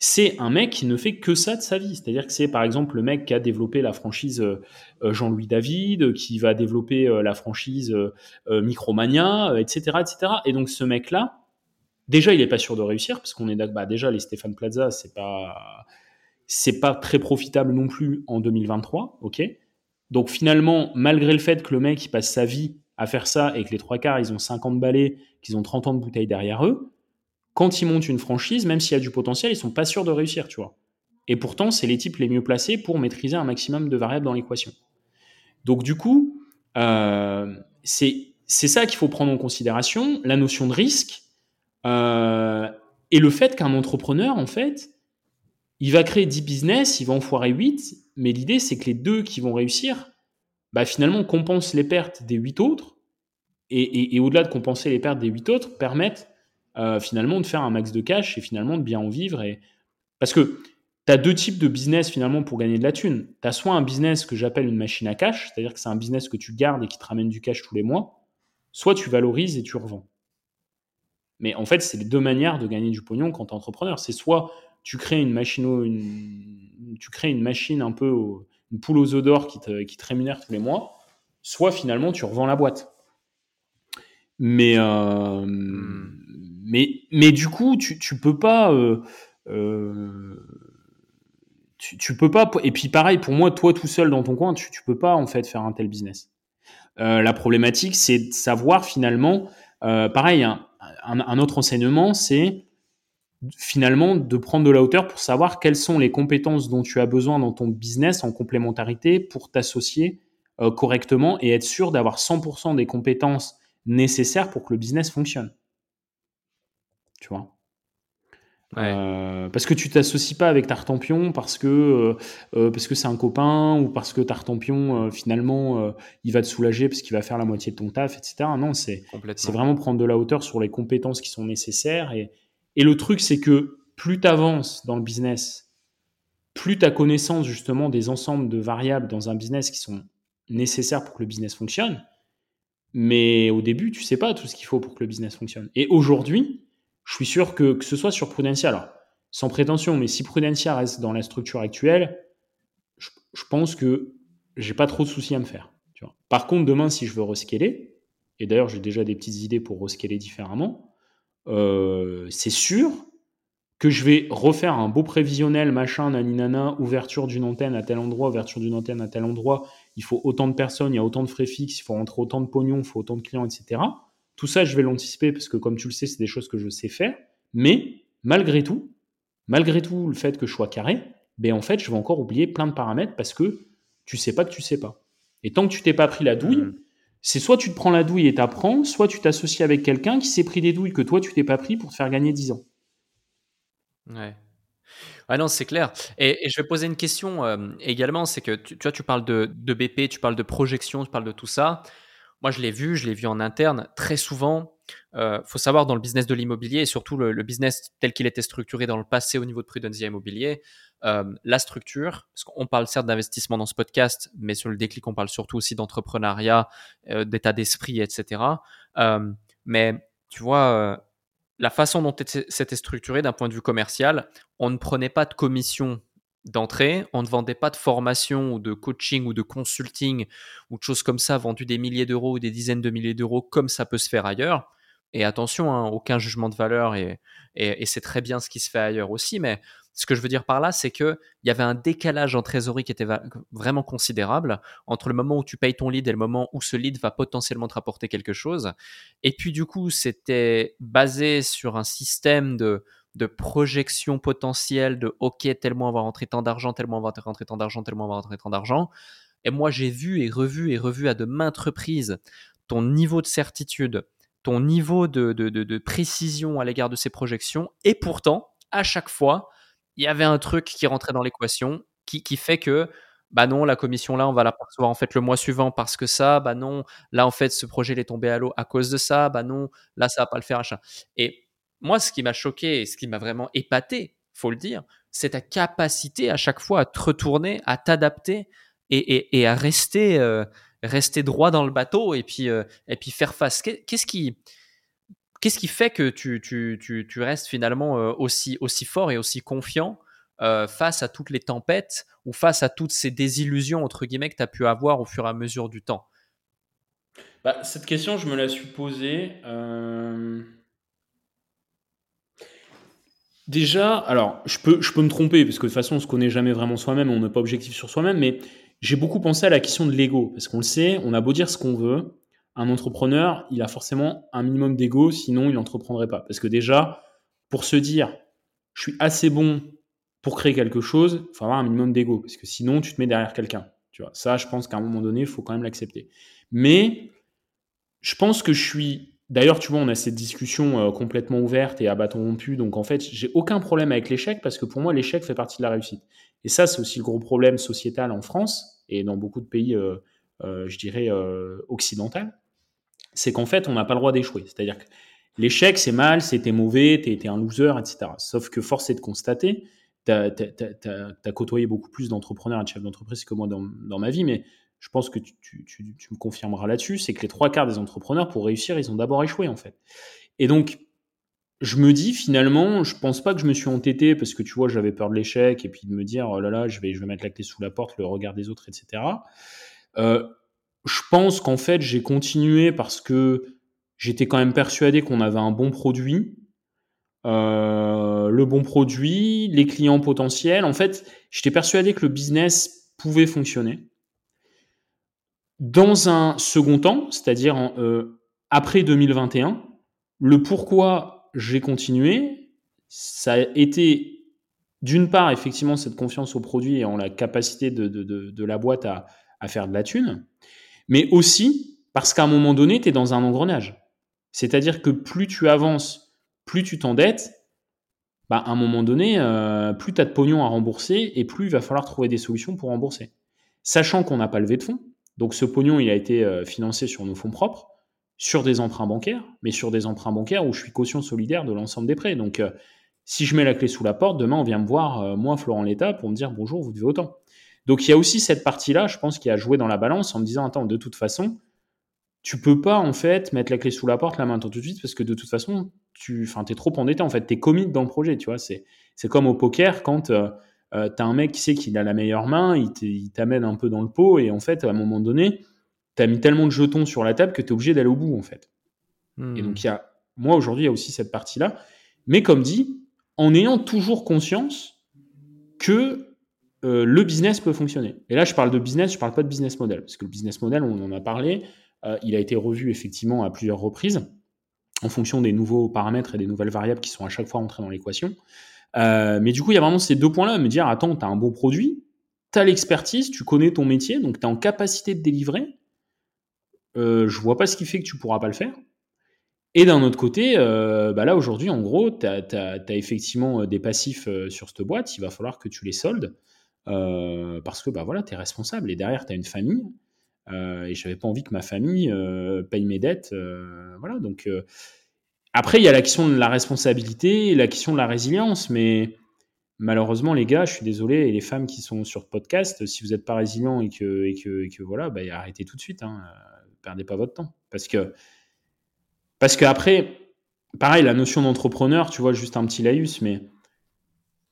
c'est un mec qui ne fait que ça de sa vie. C'est-à-dire que c'est par exemple le mec qui a développé la franchise euh, euh, Jean-Louis David, qui va développer euh, la franchise Micromania, etc., etc. Et donc ce mec-là, déjà il n'est pas sûr de réussir parce qu'on est bah, déjà les Stéphane Plaza, c'est pas c'est pas très profitable non plus en 2023, ok? Donc finalement, malgré le fait que le mec passe sa vie à faire ça et que les trois quarts ils ont 50 balais, qu'ils ont 30 ans de bouteilles derrière eux, quand ils montent une franchise, même s'il y a du potentiel, ils sont pas sûrs de réussir, tu vois? Et pourtant, c'est les types les mieux placés pour maîtriser un maximum de variables dans l'équation. Donc du coup, euh, c'est ça qu'il faut prendre en considération, la notion de risque euh, et le fait qu'un entrepreneur, en fait, il va créer 10 business, il va en foirer 8, mais l'idée, c'est que les deux qui vont réussir, bah, finalement, compensent les pertes des 8 autres, et, et au-delà de compenser les pertes des 8 autres, permettent euh, finalement de faire un max de cash et finalement de bien en vivre. Et... Parce que tu as deux types de business finalement pour gagner de la thune. Tu as soit un business que j'appelle une machine à cash, c'est-à-dire que c'est un business que tu gardes et qui te ramène du cash tous les mois, soit tu valorises et tu revends. Mais en fait, c'est les deux manières de gagner du pognon quand tu es entrepreneur. C'est soit tu crées une machine, une, tu crées une machine un peu, une poule aux œufs d'or qui te, qui te rémunère tous les mois, soit finalement tu revends la boîte. Mais, euh, hmm. Mais, mais du coup, tu, tu peux pas. Euh, euh, tu, tu, peux pas. Et puis pareil, pour moi, toi tout seul dans ton coin, tu, tu peux pas en fait faire un tel business. La problématique, c'est de savoir finalement. pareil, un, autre enseignement, c'est finalement de prendre de la hauteur pour savoir quelles sont les compétences dont tu as besoin dans ton business en complémentarité pour t'associer correctement et être sûr d'avoir 100% des compétences nécessaires pour que le business fonctionne tu vois? Euh, parce que tu t'associes pas avec Tartampion parce que euh, euh, parce que c'est un copain ou parce que Tartampion finalement il va te soulager parce qu'il va faire la moitié de ton taf etc non c'est c'est vraiment prendre de la hauteur sur les compétences qui sont nécessaires. Et, et le truc c'est que plus tu avances dans le business plus tu as connaissance justement des ensembles de variables dans un business qui sont nécessaires pour que le business fonctionne. Mais au début tu sais pas tout ce qu'il faut pour que le business fonctionne. Et aujourd'hui je suis sûr que, que ce soit sur Prudencia, alors, sans prétention, mais si Prudencia reste dans la structure actuelle, je, pense que j'ai pas trop de soucis à me faire. Par contre, demain, si je veux rescaler, et d'ailleurs j'ai déjà des petites idées pour rescaler différemment, euh, c'est sûr que je vais refaire un beau prévisionnel, machin, naninana, ouverture d'une antenne à tel endroit, ouverture d'une antenne à tel endroit, il faut autant de personnes, il y a autant de frais fixes, il faut rentrer autant de pognon, il faut autant de clients, etc. Tout ça, je vais l'anticiper parce que, comme tu le sais, c'est des choses que je sais faire. Mais malgré tout, malgré tout le fait que je sois carré, ben en fait, je vais encore oublier plein de paramètres parce que tu sais pas que tu sais pas. Et tant que tu t'es pas pris la douille, mmh. c'est soit tu te prends la douille et t'apprends, soit tu t'associes avec quelqu'un qui s'est pris des douilles que toi tu t'es pas pris pour te faire gagner 10 ans. Ouais. Ah non, c'est clair. Et, je vais poser une question euh, également, c'est que tu, tu, vois, tu parles de, de, BP, tu parles de projection, tu parles de tout ça. Moi, je l'ai vu, je l'ai vu en interne très souvent. Il euh, faut savoir dans le business de l'immobilier et surtout le, business tel qu'il était structuré dans le passé au niveau de Prudentia Immobilier, euh, la structure, parce qu'on parle certes d'investissement dans ce podcast, mais sur le déclic, on parle surtout aussi d'entrepreneuriat, euh, d'état d'esprit, etc. mais tu vois, la façon dont c'était structuré d'un point de vue commercial, on ne prenait pas de commission d'entrée. On ne vendait pas de formation ou de coaching ou de consulting ou de choses comme ça vendues des milliers d'euros ou des dizaines de milliers d'euros comme ça peut se faire ailleurs. Et attention, hein, aucun jugement de valeur et, et, c'est très bien ce qui se fait ailleurs aussi, mais Ce que je veux dire par là, c'est qu'il y avait un décalage en trésorerie qui était vraiment considérable entre le moment où tu payes ton lead et le moment où ce lead va potentiellement te rapporter quelque chose. Et puis du coup, c'était basé sur un système de, de projection potentielle de OK, tellement on va rentrer tant d'argent, tellement on va rentrer tant d'argent, tellement on va rentrer tant d'argent. Et moi, j'ai vu et revu et revu à de maintes reprises ton niveau de certitude, ton niveau de, de, précision à l'égard de ces projections. Et pourtant, à chaque fois, il y avait un truc qui rentrait dans l'équation qui, qui, fait que bah non, la commission là, on va la percevoir en fait le mois suivant parce que ça, bah non, là en fait ce projet il est tombé à l'eau à cause de ça, bah non, là ça va pas le faire, achat. Et moi, ce qui m'a choqué et ce qui m'a vraiment épaté, faut le dire, c'est ta capacité à chaque fois à te retourner, à t'adapter et, à rester, euh, rester droit dans le bateau et puis, euh, et puis faire face. Qu'est-ce qui, Qu'est-ce qui fait que tu, tu, tu, restes finalement euh, aussi, aussi fort et aussi confiant face à toutes les tempêtes ou face à toutes ces désillusions entre guillemets que tu as pu avoir au fur et à mesure du temps? Bah, Cette question, je me la suis posée. Déjà, alors, je peux, je peux me tromper, parce que de toute façon, on se connaît jamais vraiment soi-même, on n'est pas objectif sur soi-même, mais j'ai beaucoup pensé à la question de l'ego, parce qu'on le sait, on a beau dire ce qu'on veut, un entrepreneur, il a forcément un minimum d'ego, sinon il n'entreprendrait pas. Parce que déjà, pour se dire, je suis assez bon pour créer quelque chose, il faut avoir un minimum d'ego, parce que sinon tu te mets derrière quelqu'un. Tu vois, ça, je pense qu'à un moment donné, il faut quand même l'accepter. Mais je pense que je suis. D'ailleurs, tu vois, on a cette discussion euh, complètement ouverte et à bâton rompu. Donc, en fait, j'ai aucun problème avec l'échec parce que pour moi, l'échec fait partie de la réussite. Et ça, c'est aussi le gros problème sociétal en France et dans beaucoup de pays, euh, euh, je dirais, occidentaux c'est qu'en fait, on n'a pas le droit d'échouer. C'est-à-dire que l'échec, c'est mal, c'était mauvais, tu es un loser, etc. Sauf que force est de constater, tu as, côtoyé beaucoup plus d'entrepreneurs et de chefs d'entreprise que moi dans, ma vie, mais je pense que tu, me confirmeras là-dessus, c'est que les trois quarts des entrepreneurs, pour réussir, ils ont d'abord échoué, en fait. Et donc, je me dis finalement, je pense pas que je me suis entêté parce que tu vois, j'avais peur de l'échec et puis de me dire, oh là là, je vais, je vais mettre la clé sous la porte, le regard des autres, etc. Euh, je pense qu'en fait, j'ai continué parce que j'étais quand même persuadé qu'on avait un bon produit. Euh, le bon produit, les clients potentiels. En fait, j'étais persuadé que le business pouvait fonctionner. Dans un second temps, c'est-à-dire euh, après 2021, le pourquoi j'ai continué, ça a été d'une part effectivement cette confiance au produit et en la capacité de, de, la boîte à, à, faire de la thune mais aussi parce qu'à un moment donné, tu es dans un engrenage. C'est-à-dire que plus tu avances, plus tu t'endettes, bah, à un moment donné, euh, plus tu as de pognon à rembourser et plus il va falloir trouver des solutions pour rembourser. Sachant qu'on n'a pas levé de fonds, donc ce pognon, il a été euh, financé sur nos fonds propres, sur des emprunts bancaires, mais sur des emprunts bancaires où je suis caution solidaire de l'ensemble des prêts. Donc, euh, si je mets la clé sous la porte, demain, on vient me voir, moi, Florent Létat, pour me dire bonjour, vous devez autant. Donc il y a aussi cette partie-là, je pense, qui a joué dans la balance en me disant, attends, de toute façon, tu peux pas en fait mettre la clé sous la porte la main tout de suite parce que de toute façon, tu es trop endetté, en fait, tu es commis dans le projet, tu vois. C'est comme au poker quand euh, euh, tu as un mec qui sait qu'il a la meilleure main, il t'amène un peu dans le pot et en fait, à un moment donné, tu as mis tellement de jetons sur la table que tu es obligé d'aller au bout, en fait. Et donc, il y a, moi aujourd'hui, il y a aussi cette partie-là. Mais comme dit, en ayant toujours conscience que euh, le business peut fonctionner. Et là, je parle de business, je parle pas de business model, parce que le business model, on en a parlé, euh, il a été revu effectivement à plusieurs reprises en fonction des nouveaux paramètres et des nouvelles variables qui sont à chaque fois entrées dans l'équation. Euh, mais du coup, il y a vraiment ces deux points-là, me dire, attends, tu as un bon produit, tu as l'expertise, tu connais ton métier, donc tu es en capacité de délivrer. je vois pas ce qui fait que tu pourras pas le faire. Et d'un autre côté, bah là aujourd'hui, en gros, tu as, effectivement des passifs sur cette boîte, il va falloir que tu les soldes. Euh, parce que bah, voilà, tu es responsable et derrière, tu as une famille. Euh, et je n'avais pas envie que ma famille euh, paye mes dettes. voilà, donc après, il y a la question de la responsabilité la question de la résilience, mais malheureusement, les gars, je suis désolé, et les femmes qui sont sur podcast, si vous n'êtes pas résilient et que, et que, et que voilà, bah, arrêtez tout de suite, hein, perdez pas votre temps. Parce que, parce que après, pareil, la notion d'entrepreneur, tu vois, juste un petit laïus, mais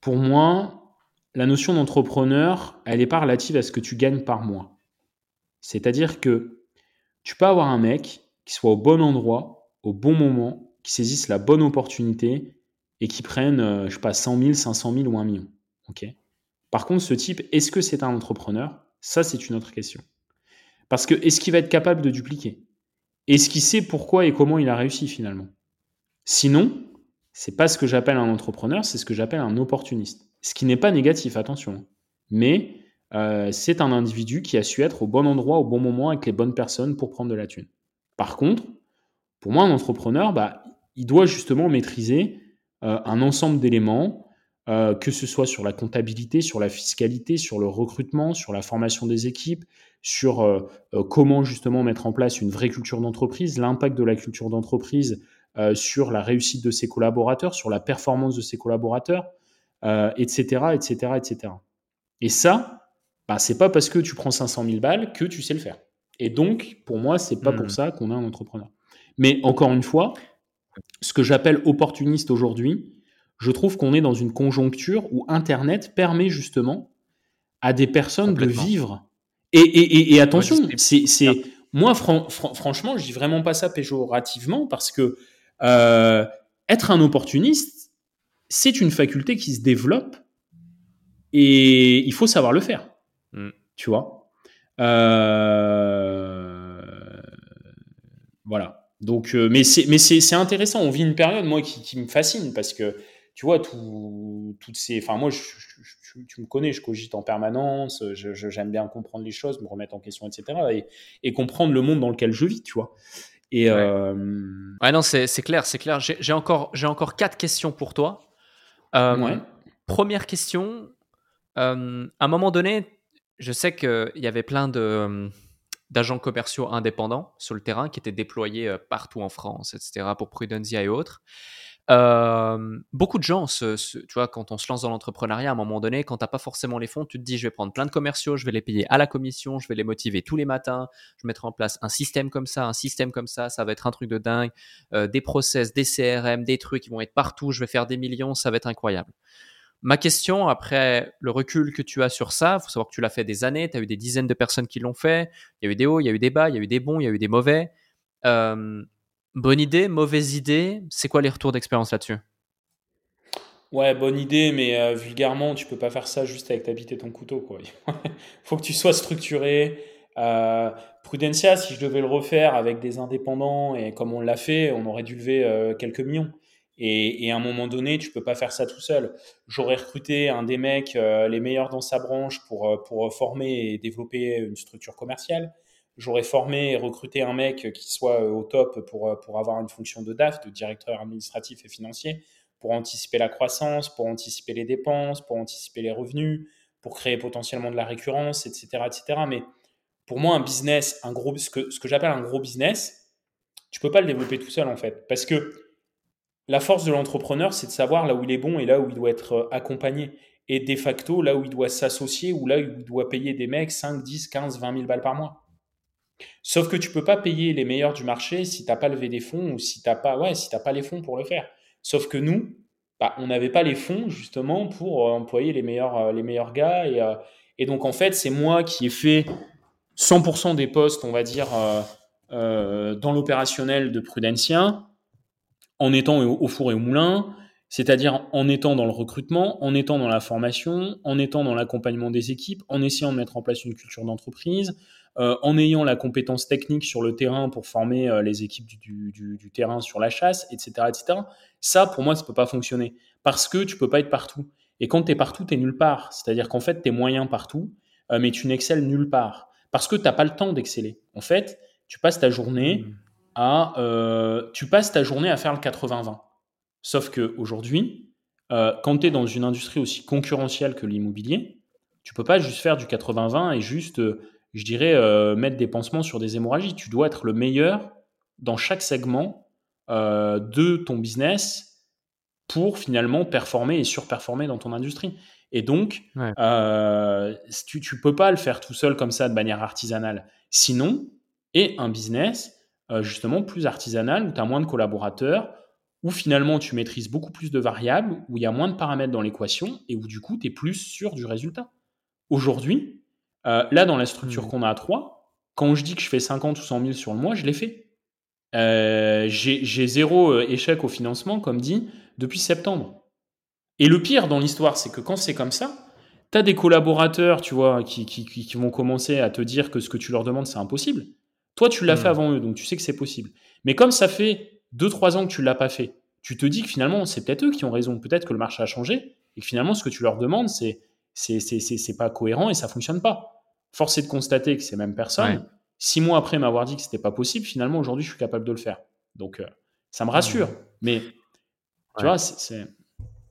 pour moi, la notion d'entrepreneur, elle n'est pas relative à ce que tu gagnes par mois. C'est-à-dire que tu peux avoir un mec qui soit au bon endroit, au bon moment, qui saisisse la bonne opportunité et qui prenne, euh, je sais pas, 100 000, 500 000 ou 1 million. Par contre, ce type, est-ce que c'est un entrepreneur? Ça, c'est une autre question. Parce que est-ce qu'il va être capable de dupliquer? Est-ce qu'il sait pourquoi et comment il a réussi finalement? Sinon, c'est pas ce que j'appelle un entrepreneur, c'est ce que j'appelle un opportuniste. Ce qui n'est pas négatif, attention. Mais euh, c'est un individu qui a su être au bon endroit, au bon moment, avec les bonnes personnes pour prendre de la thune. Par contre, pour moi, un entrepreneur, bah, il doit justement maîtriser euh, un ensemble d'éléments, euh, que ce soit sur la comptabilité, sur la fiscalité, sur le recrutement, sur la formation des équipes, sur comment justement mettre en place une vraie culture d'entreprise, l'impact de la culture d'entreprise sur la réussite de ses collaborateurs, sur la performance de ses collaborateurs, etc., etc., etc. Et ça, bah, c'est pas parce que tu prends 500 000 balles que tu sais le faire. Et donc, pour moi, c'est pas pour hmm. ça qu'on a un entrepreneur. Mais encore une fois, ce que j'appelle opportuniste aujourd'hui, je trouve qu'on est dans une conjoncture où Internet permet justement à des personnes de vivre. Et, attention, c'est, moi, franchement, je dis vraiment pas ça péjorativement parce que euh, être un opportuniste, c'est une faculté qui se développe et il faut savoir le faire. Mm. Tu vois? Euh, Voilà. Donc, euh, mais c'est intéressant. On vit une période, moi, qui, me fascine parce que, tu vois, tout, toutes ces. Enfin, moi, tu me connais, je cogite en permanence, j'aime bien comprendre les choses, me remettre en question, etc. Et, comprendre le monde dans lequel je vis, tu vois. Et ouais. Euh, non, c'est clair, c'est clair. J'ai encore, encore quatre questions pour toi. Première question. à un moment donné, je sais qu'il y avait plein de d'agents commerciaux indépendants sur le terrain qui étaient déployés euh, partout en France, etc., pour Prudentia et autres. beaucoup de gens, tu vois, quand on se lance dans l'entrepreneuriat, à un moment donné, quand tu n'as pas forcément les fonds, tu te dis, je vais prendre plein de commerciaux, je vais les payer à la commission, je vais les motiver tous les matins, je mettrai en place un système comme ça, un système comme ça, ça va être un truc de dingue, euh, des process, des CRM, des trucs qui vont être partout, je vais faire des millions, ça va être incroyable. Ma question, après le recul que tu as sur ça, il faut savoir que tu l'as fait des années, tu as eu des dizaines de personnes qui l'ont fait, il y a eu des hauts, il y a eu des bas, il y a eu des bons, il y a eu des mauvais. Euh, bonne idée, mauvaise idée, c'est quoi les retours d'expérience là-dessus? Ouais, bonne idée, mais euh, vulgairement, tu peux pas faire ça juste avec ta bite et ton couteau. Quoi. <laughs> faut que tu sois structuré. Euh, Prudencia, si je devais le refaire avec des indépendants et comme on l'a fait, on aurait dû lever quelques millions. Et, à un moment donné, tu peux pas faire ça tout seul. J'aurais recruté un des mecs euh, les meilleurs dans sa branche pour, euh, pour former et développer une structure commerciale. J'aurais formé et recruté un mec qui soit euh, au top pour, pour avoir une fonction de DAF, de directeur administratif et financier, pour anticiper la croissance, pour anticiper les dépenses, pour anticiper les revenus, pour créer potentiellement de la récurrence, etc. etc. Mais pour moi, un business, un gros, ce que, ce que j'appelle un gros business, tu peux pas le développer tout seul en fait. Parce que la force de l'entrepreneur, c'est de savoir là où il est bon et là où il doit être euh, accompagné. Et de facto, là où il doit s'associer ou là où il doit payer des mecs 5, 10, 15, 20 000 balles par mois. Sauf que tu peux pas payer les meilleurs du marché si tu n'as pas levé des fonds ou si tu n'as pas, ouais, si pas les fonds pour le faire. Sauf que nous, bah, on n'avait pas les fonds justement pour euh, employer les meilleurs, euh, les meilleurs gars. Et, et donc en fait, c'est moi qui ai fait 100% des postes, on va dire, dans l'opérationnel de Prudencia en étant au, four et au moulin, c'est-à-dire en étant dans le recrutement, en étant dans la formation, en étant dans l'accompagnement des équipes, en essayant de mettre en place une culture d'entreprise, euh, en ayant la compétence technique sur le terrain pour former euh, les équipes du, terrain sur la chasse, etc., etc. Ça, pour moi, ça peut pas fonctionner parce que tu peux pas être partout. Et quand tu es partout, tu es nulle part. C'est-à-dire qu'en fait, tu es moyen partout, euh, mais tu n'excelles nulle part parce que tu n'as pas le temps d'exceller. En fait, tu passes ta journée mmh à euh, tu passes ta journée à faire le 80-20. Sauf qu'aujourd'hui, euh, quand tu es dans une industrie aussi concurrentielle que l'immobilier, tu peux pas juste faire du 80-20 et juste, euh, je dirais, euh, mettre des pansements sur des hémorragies. Tu dois être le meilleur dans chaque segment de ton business pour finalement performer et surperformer dans ton industrie. Et donc, tu ne peux pas le faire tout seul comme ça de manière artisanale. Sinon, et un business, euh, justement plus artisanal, où tu as moins de collaborateurs, où finalement tu maîtrises beaucoup plus de variables, où il y a moins de paramètres dans l'équation et où du coup tu es plus sûr du résultat. Aujourd'hui, euh, là dans la structure mmh. qu'on a à 3, quand je dis que je fais 50 ou 100 000 sur le mois, je l'ai fait. Euh, j'ai zéro échec au financement, comme dit, depuis septembre. Et le pire dans l'histoire, c'est que quand c'est comme ça, tu as des collaborateurs, tu vois, qui, qui, qui, vont commencer à te dire que ce que tu leur demandes, c'est impossible. Toi, tu l'as fait hmm. avant eux, donc tu sais que c'est possible. Mais comme ça fait 2-3 ans que tu l'as pas fait, tu te dis que finalement, c'est peut-être eux qui ont raison. Peut-être que le marché a changé et que finalement, ce que tu leur demandes, c'est c'est pas cohérent et ça fonctionne pas. Force est de constater que ces mêmes personnes, six mois après m'avoir dit que c'était pas possible, finalement, aujourd'hui, je suis capable de le faire. Donc, euh, ça me rassure. Mais tu vois, c'est.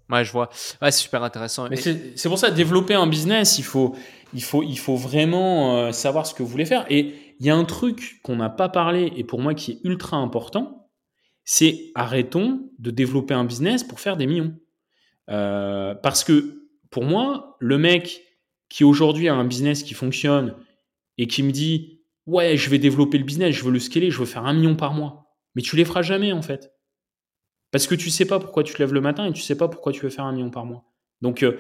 Ouais, je vois. Ouais, c'est super intéressant. C'est pour ça, développer un business, il faut, il faut, il faut vraiment euh, savoir ce que vous voulez faire. Et il y a un truc qu'on n'a pas parlé et pour moi qui est ultra important, c'est arrêtons de développer un business pour faire des millions. Euh, parce que pour moi, le mec qui aujourd'hui a un business qui fonctionne et qui me dit ouais, je vais développer le business, je veux le scaler, je veux faire un million par mois, mais tu les feras jamais en fait. Parce que tu sais pas pourquoi tu te lèves le matin et tu sais pas pourquoi tu veux faire un million par mois. Donc, euh,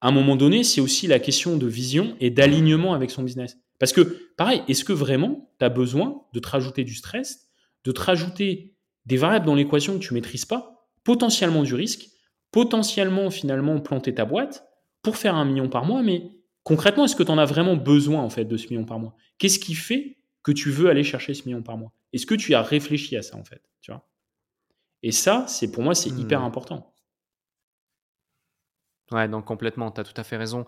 à un moment donné, c'est aussi la question de vision et d'alignement avec son business. Parce que, pareil, est-ce que vraiment tu as besoin de te rajouter du stress, de te rajouter des variables dans l'équation que tu maîtrises pas, potentiellement du risque, potentiellement finalement planter ta boîte pour faire un million par mois, mais concrètement, est-ce que tu en as vraiment besoin en fait de ce million par mois? Qu'est-ce qui fait que tu veux aller chercher ce million par mois? Est-ce que tu as réfléchi à ça en fait tu vois? Et ça, c'est pour moi, c'est hyper mmh. important. Ouais, donc complètement, tu as tout à fait raison.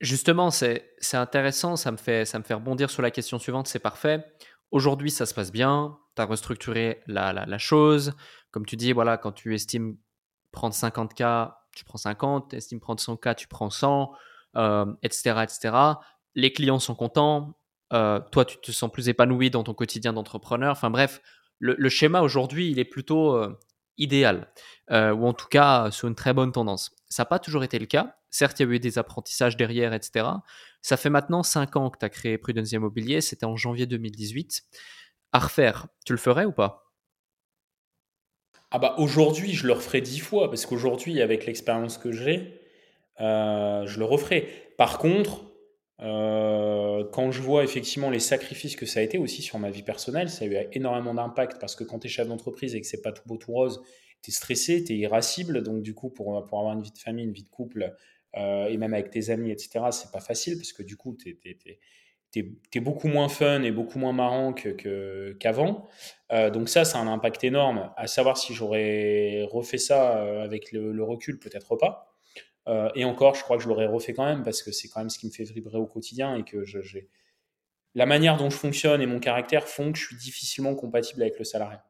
Justement, c'est intéressant, ça me, fait, ça me fait rebondir sur la question suivante, c'est parfait. Aujourd'hui, ça se passe bien, tu as restructuré la, la, chose. Comme tu dis, voilà, quand tu estimes prendre 50K, tu prends 50, tu estimes prendre 100K, tu prends 100, etc., etc. Les clients sont contents, euh, toi, tu te sens plus épanoui dans ton quotidien d'entrepreneur. Enfin bref, le, schéma aujourd'hui, il est plutôt euh, idéal, euh, ou en tout cas sur une très bonne tendance. Ça n'a pas toujours été le cas. Certes, il y a eu des apprentissages derrière, etc. Ça fait maintenant 5 ans que tu as créé Prudence Immobilier, c'était en janvier 2018. À refaire, tu le ferais ou pas? Ah bah aujourd'hui, je le referai 10 fois, parce qu'aujourd'hui, avec l'expérience que j'ai, euh, je le referai. Par contre, euh, quand je vois effectivement les sacrifices que ça a été aussi sur ma vie personnelle, ça a eu énormément d'impact parce que quand tu es chef d'entreprise et que c'est pas tout beau tout rose, es stressé, tu es irascible. Donc, du coup, pour, pour avoir une vie de famille, une vie de couple euh, et même avec tes amis, etc., c'est pas facile parce que du coup, tu es, beaucoup moins fun et beaucoup moins marrant qu'avant. Euh, donc, ça, ça a un impact énorme. À savoir si j'aurais refait ça avec le recul, peut-être pas. Euh, et encore, je crois que je l'aurais refait quand même parce que c'est quand même ce qui me fait vibrer au quotidien et que j'ai la manière dont je fonctionne et mon caractère font que je suis difficilement compatible avec le salariat.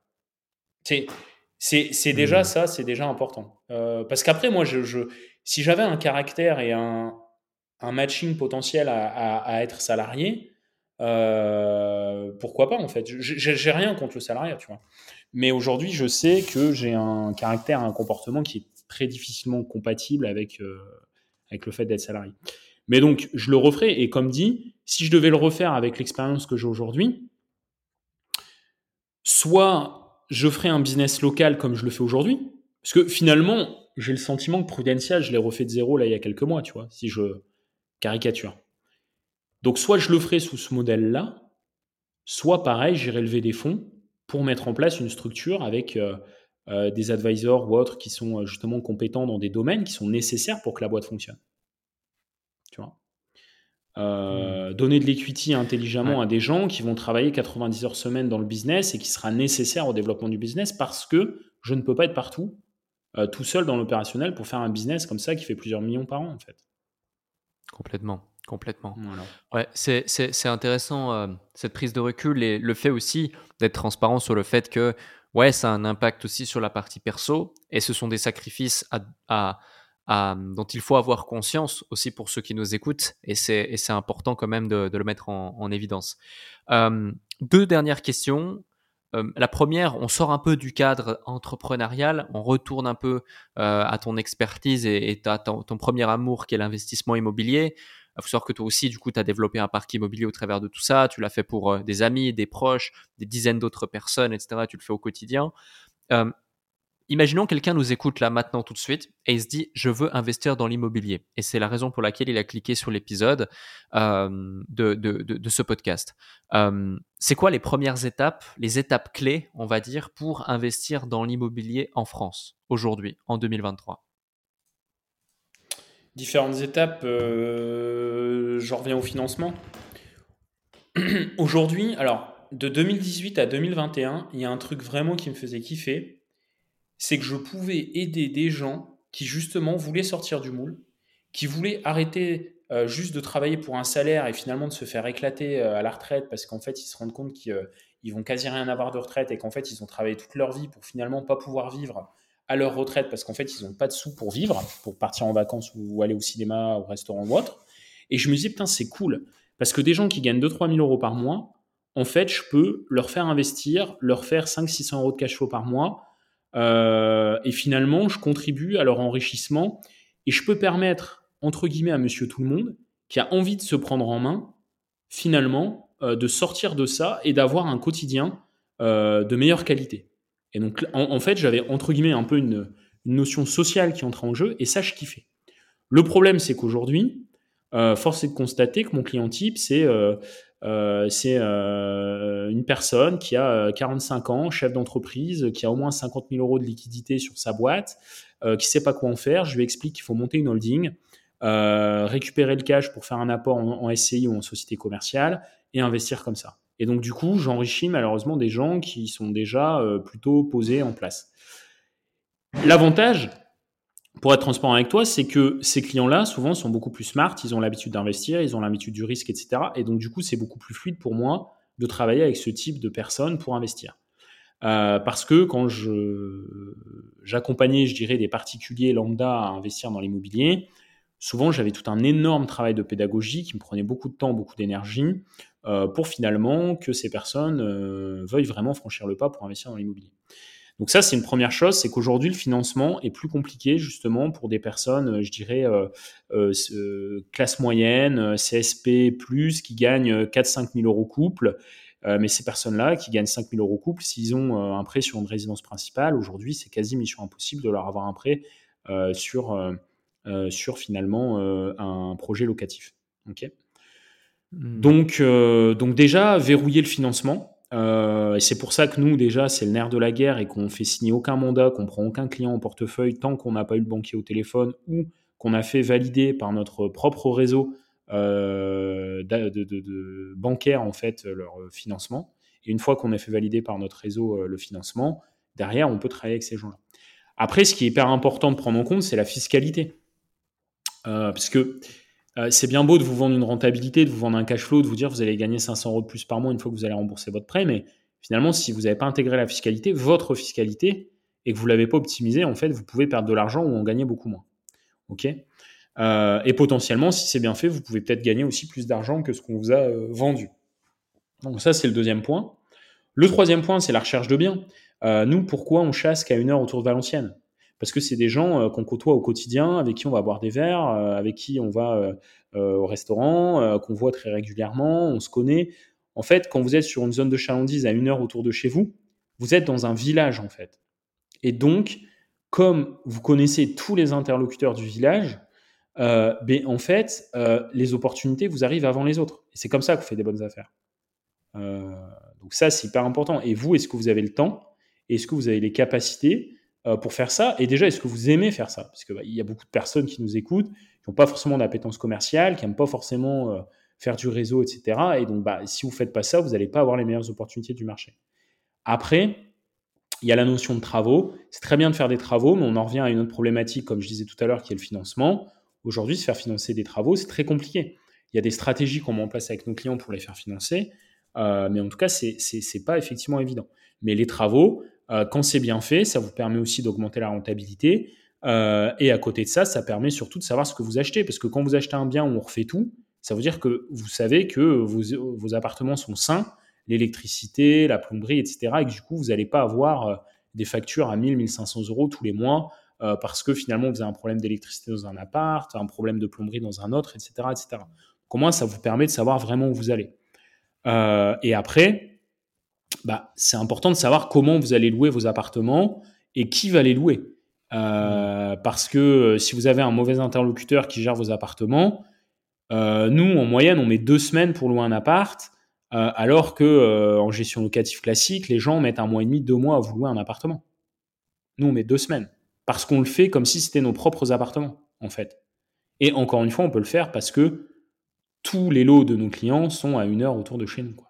C'est déjà mmh. ça, c'est déjà important. Euh, parce qu'après, moi, je, si j'avais un caractère et un, un matching potentiel à, à, être salarié, euh, pourquoi pas en fait? J'ai rien contre le salariat, tu vois. Mais aujourd'hui, je sais que j'ai un caractère, un comportement qui est très difficilement compatible avec, euh, avec le fait d'être salarié. Mais donc, je le referai. Et comme dit, si je devais le refaire avec l'expérience que j'ai aujourd'hui, soit je ferai un business local comme je le fais aujourd'hui, parce que finalement, j'ai le sentiment que Prudential, je l'ai refait de zéro là il y a quelques mois, tu vois, si je caricature. Donc, soit je le ferai sous ce modèle-là, soit pareil, j'irai lever des fonds pour mettre en place une structure avec euh, euh, des advisors ou autres qui sont euh, justement compétents dans des domaines qui sont nécessaires pour que la boîte fonctionne. Tu vois? Euh. Donner de l'equity intelligemment à des gens qui vont travailler 90 heures semaine dans le business et qui sera nécessaire au développement du business parce que je ne peux pas être partout tout seul dans l'opérationnel pour faire un business comme ça qui fait plusieurs millions par an en fait. Complètement. Complètement. Ouais, c'est intéressant cette prise de recul et le fait aussi d'être transparent sur le fait que ouais, ça a un impact aussi sur la partie perso et ce sont des sacrifices à, dont il faut avoir conscience aussi pour ceux qui nous écoutent et c'est important quand même de, le mettre en, évidence. deux dernières questions. la première, on sort un peu du cadre entrepreneurial, on retourne un peu à ton expertise et, à ton, premier amour qui est l'investissement immobilier. Il faut savoir que toi aussi, du coup, tu as développé un parc immobilier au travers de tout ça. Tu l'as fait pour euh, des amis, des proches, des dizaines d'autres personnes, etc. Tu le fais au quotidien. Imaginons quelqu'un nous écoute là maintenant tout de suite et il se dit je veux investir dans l'immobilier. Et c'est la raison pour laquelle il a cliqué sur l'épisode euh, de, ce podcast. Euh, c'est quoi les premières étapes, les étapes clés, on va dire, pour investir dans l'immobilier en France aujourd'hui, en 2023 Différentes étapes, euh, je reviens au financement. <clears throat> aujourd'hui, alors de 2018 à 2021, il y a un truc vraiment qui me faisait kiffer c'est que je pouvais aider des gens qui justement voulaient sortir du moule, qui voulaient arrêter euh, juste de travailler pour un salaire et finalement de se faire éclater euh, à la retraite parce qu'en fait ils se rendent compte qu'ils euh, vont quasi rien avoir de retraite et qu'en fait ils ont travaillé toute leur vie pour finalement pas pouvoir vivre à leur retraite parce qu'en fait ils n'ont pas de sous pour vivre, pour partir en vacances ou aller au cinéma, au restaurant ou autre. Et je me disais, putain, c'est cool parce que des gens qui gagnent 2-3 000 euros par mois, en fait, je peux leur faire investir, leur faire 500-600 euros de cash flow par mois et finalement, je contribue à leur enrichissement et je peux permettre, entre guillemets, à monsieur tout le monde qui a envie de se prendre en main, finalement, euh, de sortir de ça et d'avoir un quotidien euh, de meilleure qualité. Et donc, en, fait, j'avais, entre guillemets, un peu une, notion sociale qui entrait en jeu et ça, je kiffais. Le problème, c'est qu'aujourd'hui, force est de constater que mon client type, c'est euh, euh, une personne qui a 45 euh, ans, chef d'entreprise, qui a au moins 50 000 euros de liquidité sur sa boîte, qui ne sait pas quoi en faire. Je lui explique qu'il faut monter une holding, récupérer le cash pour faire un apport en, SCI ou en société commerciale et investir comme ça. Et donc, du coup, j'enrichis malheureusement des gens qui sont déjà plutôt posés en place. L'avantage, pour être transparent avec toi, c'est que ces clients-là, souvent, sont beaucoup plus smart, ils ont l'habitude d'investir, ils ont l'habitude du risque, etc. Et donc, du coup, c'est beaucoup plus fluide pour moi de travailler avec ce type de personnes pour investir. Euh, parce que quand j'accompagnais, je dirais, des particuliers lambda à investir dans l'immobilier, souvent j'avais tout un énorme travail de pédagogie qui me prenait beaucoup de temps, beaucoup d'énergie, euh, pour finalement que ces personnes euh, veuillent vraiment franchir le pas pour investir dans l'immobilier. Donc ça, c'est une première chose, c'est qu'aujourd'hui, le financement est plus compliqué justement pour des personnes, euh, je dirais, euh, euh, classe moyenne, CSP+, qui gagnent 4-5 000 euros couple. mais ces personnes-là, qui gagnent 5 000 euros couple, s'ils ont un prêt sur une résidence principale, aujourd'hui, c'est quasi mission impossible de leur avoir un prêt sur, sur finalement un projet locatif. Ok? Mmh. donc, donc déjà, verrouiller le financement, euh, et c'est pour ça que nous, déjà, c'est le nerf de la guerre et qu'on fait signer aucun mandat, qu'on prend aucun client en portefeuille tant qu'on n'a pas eu le banquier au téléphone ou qu'on a fait valider par notre propre réseau euh, de, bancaire en fait leur financement. Et une fois qu'on a fait valider par notre réseau euh, le financement, derrière, on peut travailler avec ces gens-là. Après, ce qui est hyper important de prendre en compte, c'est la fiscalité. parce que euh, c'est bien beau de vous vendre une rentabilité, de vous vendre un cash flow, de vous dire vous allez gagner 500 euros de plus par mois une fois que vous allez rembourser votre prêt, mais finalement, si vous n'avez pas intégré la fiscalité, votre fiscalité, et que vous ne l'avez pas optimisée, en fait, vous pouvez perdre de l'argent ou en gagner beaucoup moins. Euh, Et potentiellement, si c'est bien fait, vous pouvez peut-être gagner aussi plus d'argent que ce qu'on vous a euh, vendu. Donc ça, c'est le deuxième point. Le troisième point, c'est la recherche de biens. nous, pourquoi on chasse qu'à une heure autour de Valenciennes? Parce que c'est des gens euh, qu'on côtoie au quotidien, avec qui on va boire des verres, euh, avec qui on va euh, au restaurant, qu'on voit très régulièrement, on se connaît. En fait, quand vous êtes sur une zone de chalandise à une heure autour de chez vous, vous êtes dans un village en fait. Et donc, comme vous connaissez tous les interlocuteurs du village, ben, en fait, les opportunités vous arrivent avant les autres. Et c'est comme ça que vous faites des bonnes affaires. donc ça, c'est hyper important. Et vous, est-ce que vous avez le temps? Est-ce que vous avez les capacités? Euh, pour faire ça Et déjà, est-ce que vous aimez faire ça? Parce qu'il bah, y a beaucoup de personnes qui nous écoutent, qui n'ont pas forcément d'appétence commerciale, qui n'aiment pas forcément euh, faire du réseau, etc. Et donc, bah, si vous ne faites pas ça, vous n'allez pas avoir les meilleures opportunités du marché. Après, il y a la notion de travaux. C'est très bien de faire des travaux, mais on en revient à une autre problématique, comme je disais tout à l'heure, qui est le financement. Aujourd'hui, se faire financer des travaux, c'est très compliqué. Il y a des stratégies qu'on met en place avec nos clients pour les faire financer, euh, mais en tout cas, c'est n'est pas effectivement évident. Mais les travaux, euh, quand c'est bien fait, ça vous permet aussi d'augmenter la rentabilité. Euh, et à côté de ça, ça permet surtout de savoir ce que vous achetez. Parce que quand vous achetez un bien où on refait tout, ça veut dire que vous savez que vos, appartements sont sains, l'électricité, la plomberie, etc. Et que du coup, vous n'allez pas avoir euh, des factures à 1000, 1500 euros tous les mois parce que finalement, vous avez un problème d'électricité dans un appart, un problème de plomberie dans un autre, etc. etc. Comment ça vous permet de savoir vraiment où vous allez. et après, bah, c'est important de savoir comment vous allez louer vos appartements et qui va les louer. Euh, parce que euh, si vous avez un mauvais interlocuteur qui gère vos appartements, euh, nous, en moyenne, on met deux semaines pour louer un appart, alors que en gestion locative classique, les gens mettent un mois et demi, deux mois à vous louer un appartement. Nous, on met deux semaines. Parce qu'on le fait comme si c'était nos propres appartements, en fait. Et encore une fois, on peut le faire parce que tous les lots de nos clients sont à une heure autour de chez nous. Quoi.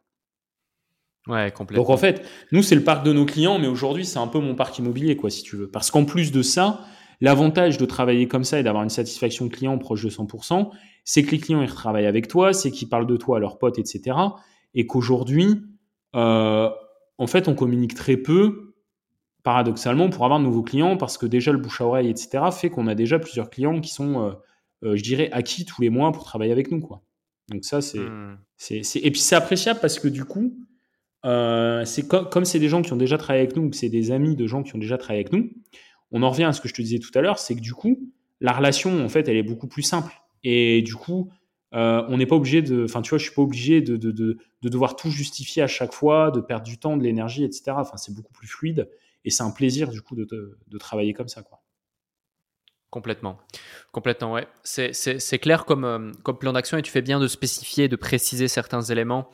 Ouais, complètement. Donc en fait, nous, c'est le parc de nos clients, mais aujourd'hui, c'est un peu mon parc immobilier, quoi, si tu veux. Parce qu'en plus de ça, l'avantage de travailler comme ça et d'avoir une satisfaction client proche de 100%, c'est que les clients, ils retravaillent avec toi, c'est qu'ils parlent de toi à leurs potes, etc. Et qu'aujourd'hui, euh, en fait, on communique très peu, paradoxalement, pour avoir de nouveaux clients, parce que déjà, le bouche à oreille, etc., fait qu'on a déjà plusieurs clients qui sont, euh, euh, je dirais, acquis tous les mois pour travailler avec nous, quoi. Donc ça, c'est... Hmm. Et puis c'est appréciable parce que du coup, euh, c'est comme c'est des gens qui ont déjà travaillé avec nous, que c'est des amis de gens qui ont déjà travaillé avec nous, on en revient à ce que je te disais tout à l'heure, c'est que du coup, la relation, en fait, elle est beaucoup plus simple. Et du coup, euh, on n'est pas obligé de, enfin, tu vois, je suis pas obligé de, de, de, de, devoir tout justifier à chaque fois, de perdre du temps, de l'énergie, etc. Enfin, c'est beaucoup plus fluide et c'est un plaisir, du coup, de, de, travailler comme ça, quoi. Complètement. Complètement, ouais. C'est clair comme, euh, comme plan d'action et tu fais bien de spécifier, de préciser certains éléments.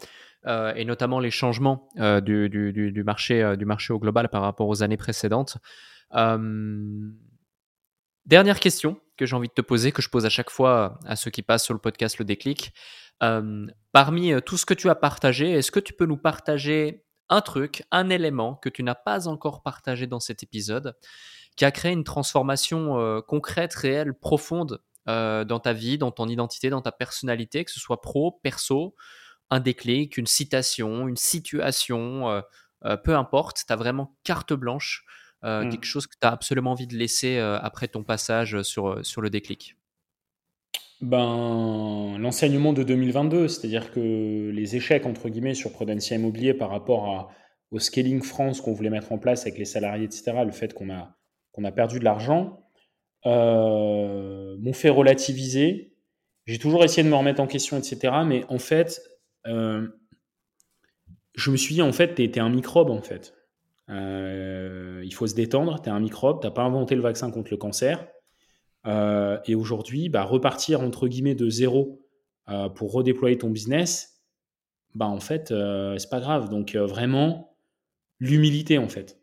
Euh, et notamment les changements euh, du, marché, euh, du marché au global par rapport aux années précédentes. dernière question que j'ai envie de te poser, que je pose à chaque fois à ceux qui passent sur le podcast Le Déclic. parmi tout ce que tu as partagé, est-ce que tu peux nous partager un truc, un élément que tu n'as pas encore partagé dans cet épisode, qui a créé une transformation concrète, réelle, profonde dans ta vie, dans ton identité, dans ta personnalité, que ce soit pro, perso, un déclic, une citation, une situation, euh, euh, peu importe, tu as vraiment carte blanche, euh, mmh. quelque chose que tu as absolument envie de laisser après ton passage sur, sur le déclic ben, L'enseignement de 2022, c'est-à-dire que les échecs, entre guillemets, sur Prudencia Immobilier par rapport au scaling France qu'on voulait mettre en place avec les salariés, etc., le fait qu'on a, qu'on a perdu de l'argent, m'ont fait relativiser. J'ai toujours essayé de me remettre en question, etc., mais en fait, euh, je me suis dit, en fait, tu es, un microbe, en fait. Euh, il faut se détendre, tu es un microbe, tu pas inventé le vaccin contre le cancer. Euh, et aujourd'hui, bah, repartir, entre guillemets, de zéro pour redéployer ton business, bah, en fait, c'est pas grave. Donc, vraiment, l'humilité, en fait.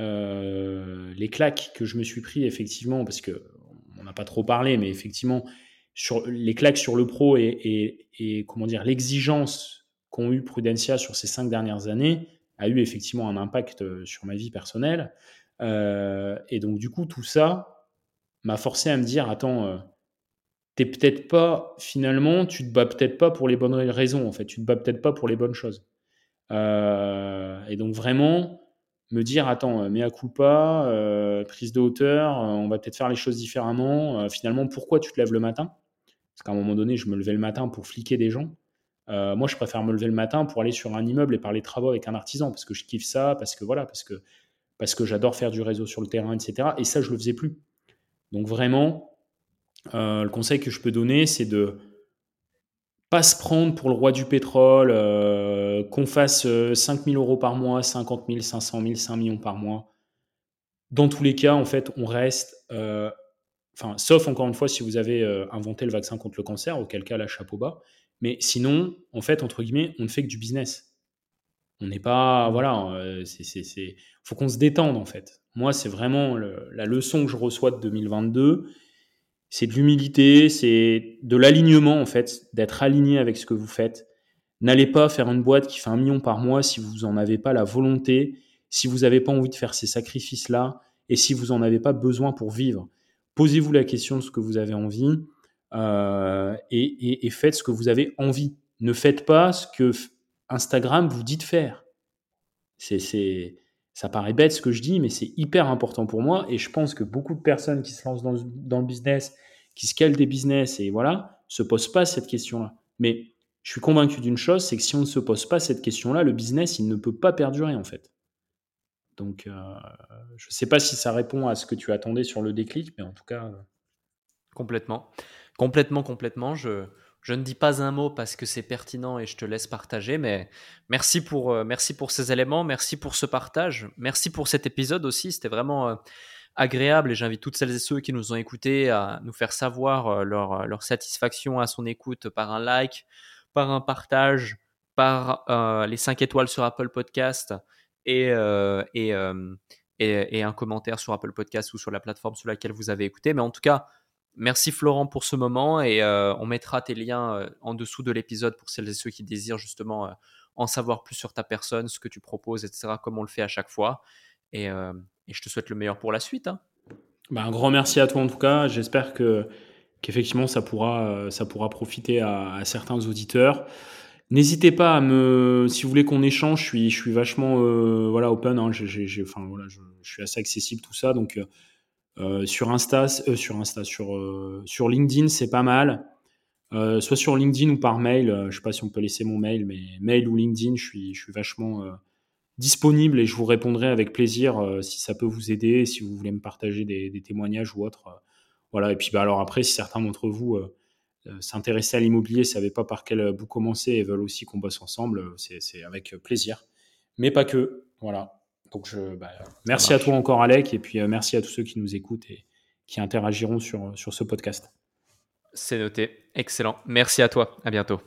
les claques que je me suis pris, effectivement, parce que on n'a pas trop parlé, mais effectivement, sur les claques sur le pro et, comment dire l'exigence qu'ont eu Prudencia sur ces cinq dernières années a eu effectivement un impact euh, sur ma vie personnelle. Euh, et donc du coup, tout ça m'a forcé à me dire attends, euh, t'es peut-être pas finalement, tu te bats peut-être pas pour les bonnes raisons en fait, tu te bats peut-être pas pour les bonnes choses. et donc vraiment me dire attends, mea culpa, prise de hauteur, on va peut-être faire les choses différemment. finalement, pourquoi tu te lèves le matin? Parce qu'à un moment donné, je me levais le matin pour fliquer des gens. Euh, moi, je préfère me lever le matin pour aller sur un immeuble et parler travaux avec un artisan parce que je kiffe ça, parce que voilà, parce que, parce que j'adore faire du réseau sur le terrain, etc. Et ça, je le faisais plus. Donc vraiment, euh, le conseil que je peux donner, c'est de pas se prendre pour le roi du pétrole, euh, qu'on fasse 5 000 euros par mois, 50 000, 500 000, 5 millions par mois. Dans tous les cas, en fait, on reste Enfin, sauf encore une fois si vous avez euh, inventé le vaccin contre le cancer, auquel cas, la chapeau bas. Mais sinon, en fait, entre guillemets, on ne fait que du business. On n'est pas. Voilà, euh, c'est. faut qu'on se détende, en fait. Moi, c'est vraiment la leçon que je reçois de 2022. C'est de l'humilité, c'est de l'alignement, en fait, d'être aligné avec ce que vous faites. N'allez pas faire une boîte qui fait un million par mois si vous n'en avez pas la volonté, si vous n'avez pas envie de faire ces sacrifices-là et si vous n'en avez pas besoin pour vivre posez-vous la question de ce que vous avez envie euh, et, faites ce que vous avez envie. Ne faites pas ce que Instagram vous dit de faire. C'est, ça paraît bête ce que je dis, mais c'est hyper important pour moi et je pense que beaucoup de personnes qui se lancent dans, le business, qui scalent des business et voilà, se posent pas cette question-là. Mais je suis convaincu d'une chose, c'est que si on ne se pose pas cette question-là, le business, il ne peut pas perdurer en fait. Donc, euh, je ne sais pas si ça répond à ce que tu attendais sur le déclic, mais en tout cas. Euh, complètement. Complètement, complètement. Je, je ne dis pas un mot parce que c'est pertinent et je te laisse partager, mais merci pour, euh, merci pour ces éléments, merci pour ce partage, merci pour cet épisode aussi. C'était vraiment agréable et j'invite toutes celles et ceux qui nous ont écoutés à nous faire savoir leur, leur, satisfaction à son écoute par un like, par un partage, par les 5 étoiles sur Apple Podcast et, et, et, un commentaire sur Apple Podcast ou sur la plateforme sur laquelle vous avez écouté. Mais en tout cas, Merci Florent pour ce moment et euh, on mettra tes liens euh, en dessous de l'épisode pour celles et ceux qui désirent justement euh, en savoir plus sur ta personne, ce que tu proposes, etc., comme on le fait à chaque fois. Et, je te souhaite le meilleur pour la suite. Hein. Bah, un grand merci à toi en tout cas. J'espère que qu'effectivement ça pourra, ça pourra profiter à, certains auditeurs. N'hésitez pas à me, si vous voulez qu'on échange, je suis, je suis vachement voilà open. Hein. enfin, voilà, je, suis assez accessible tout ça, donc euh, sur Insta, euh, sur Insta, sur, euh, sur LinkedIn, c'est pas mal. soit sur LinkedIn ou par mail. je sais pas si on peut laisser mon mail, mais mail ou LinkedIn, je suis, je suis vachement disponible et je vous répondrai avec plaisir si ça peut vous aider, si vous voulez me partager des, témoignages ou autre. voilà. Et puis, bah, alors après, si certains d'entre vous s'intéressaient à l'immobilier, ne savaient pas par quel bout commencer et veulent aussi qu'on bosse ensemble, c'est avec plaisir. Mais pas que. Voilà. Donc, je, bah, merci à toi encore, Alec, et puis euh, merci à tous ceux qui nous écoutent et qui interagiront sur, sur ce podcast. C'est noté. Excellent. Merci à toi. À bientôt.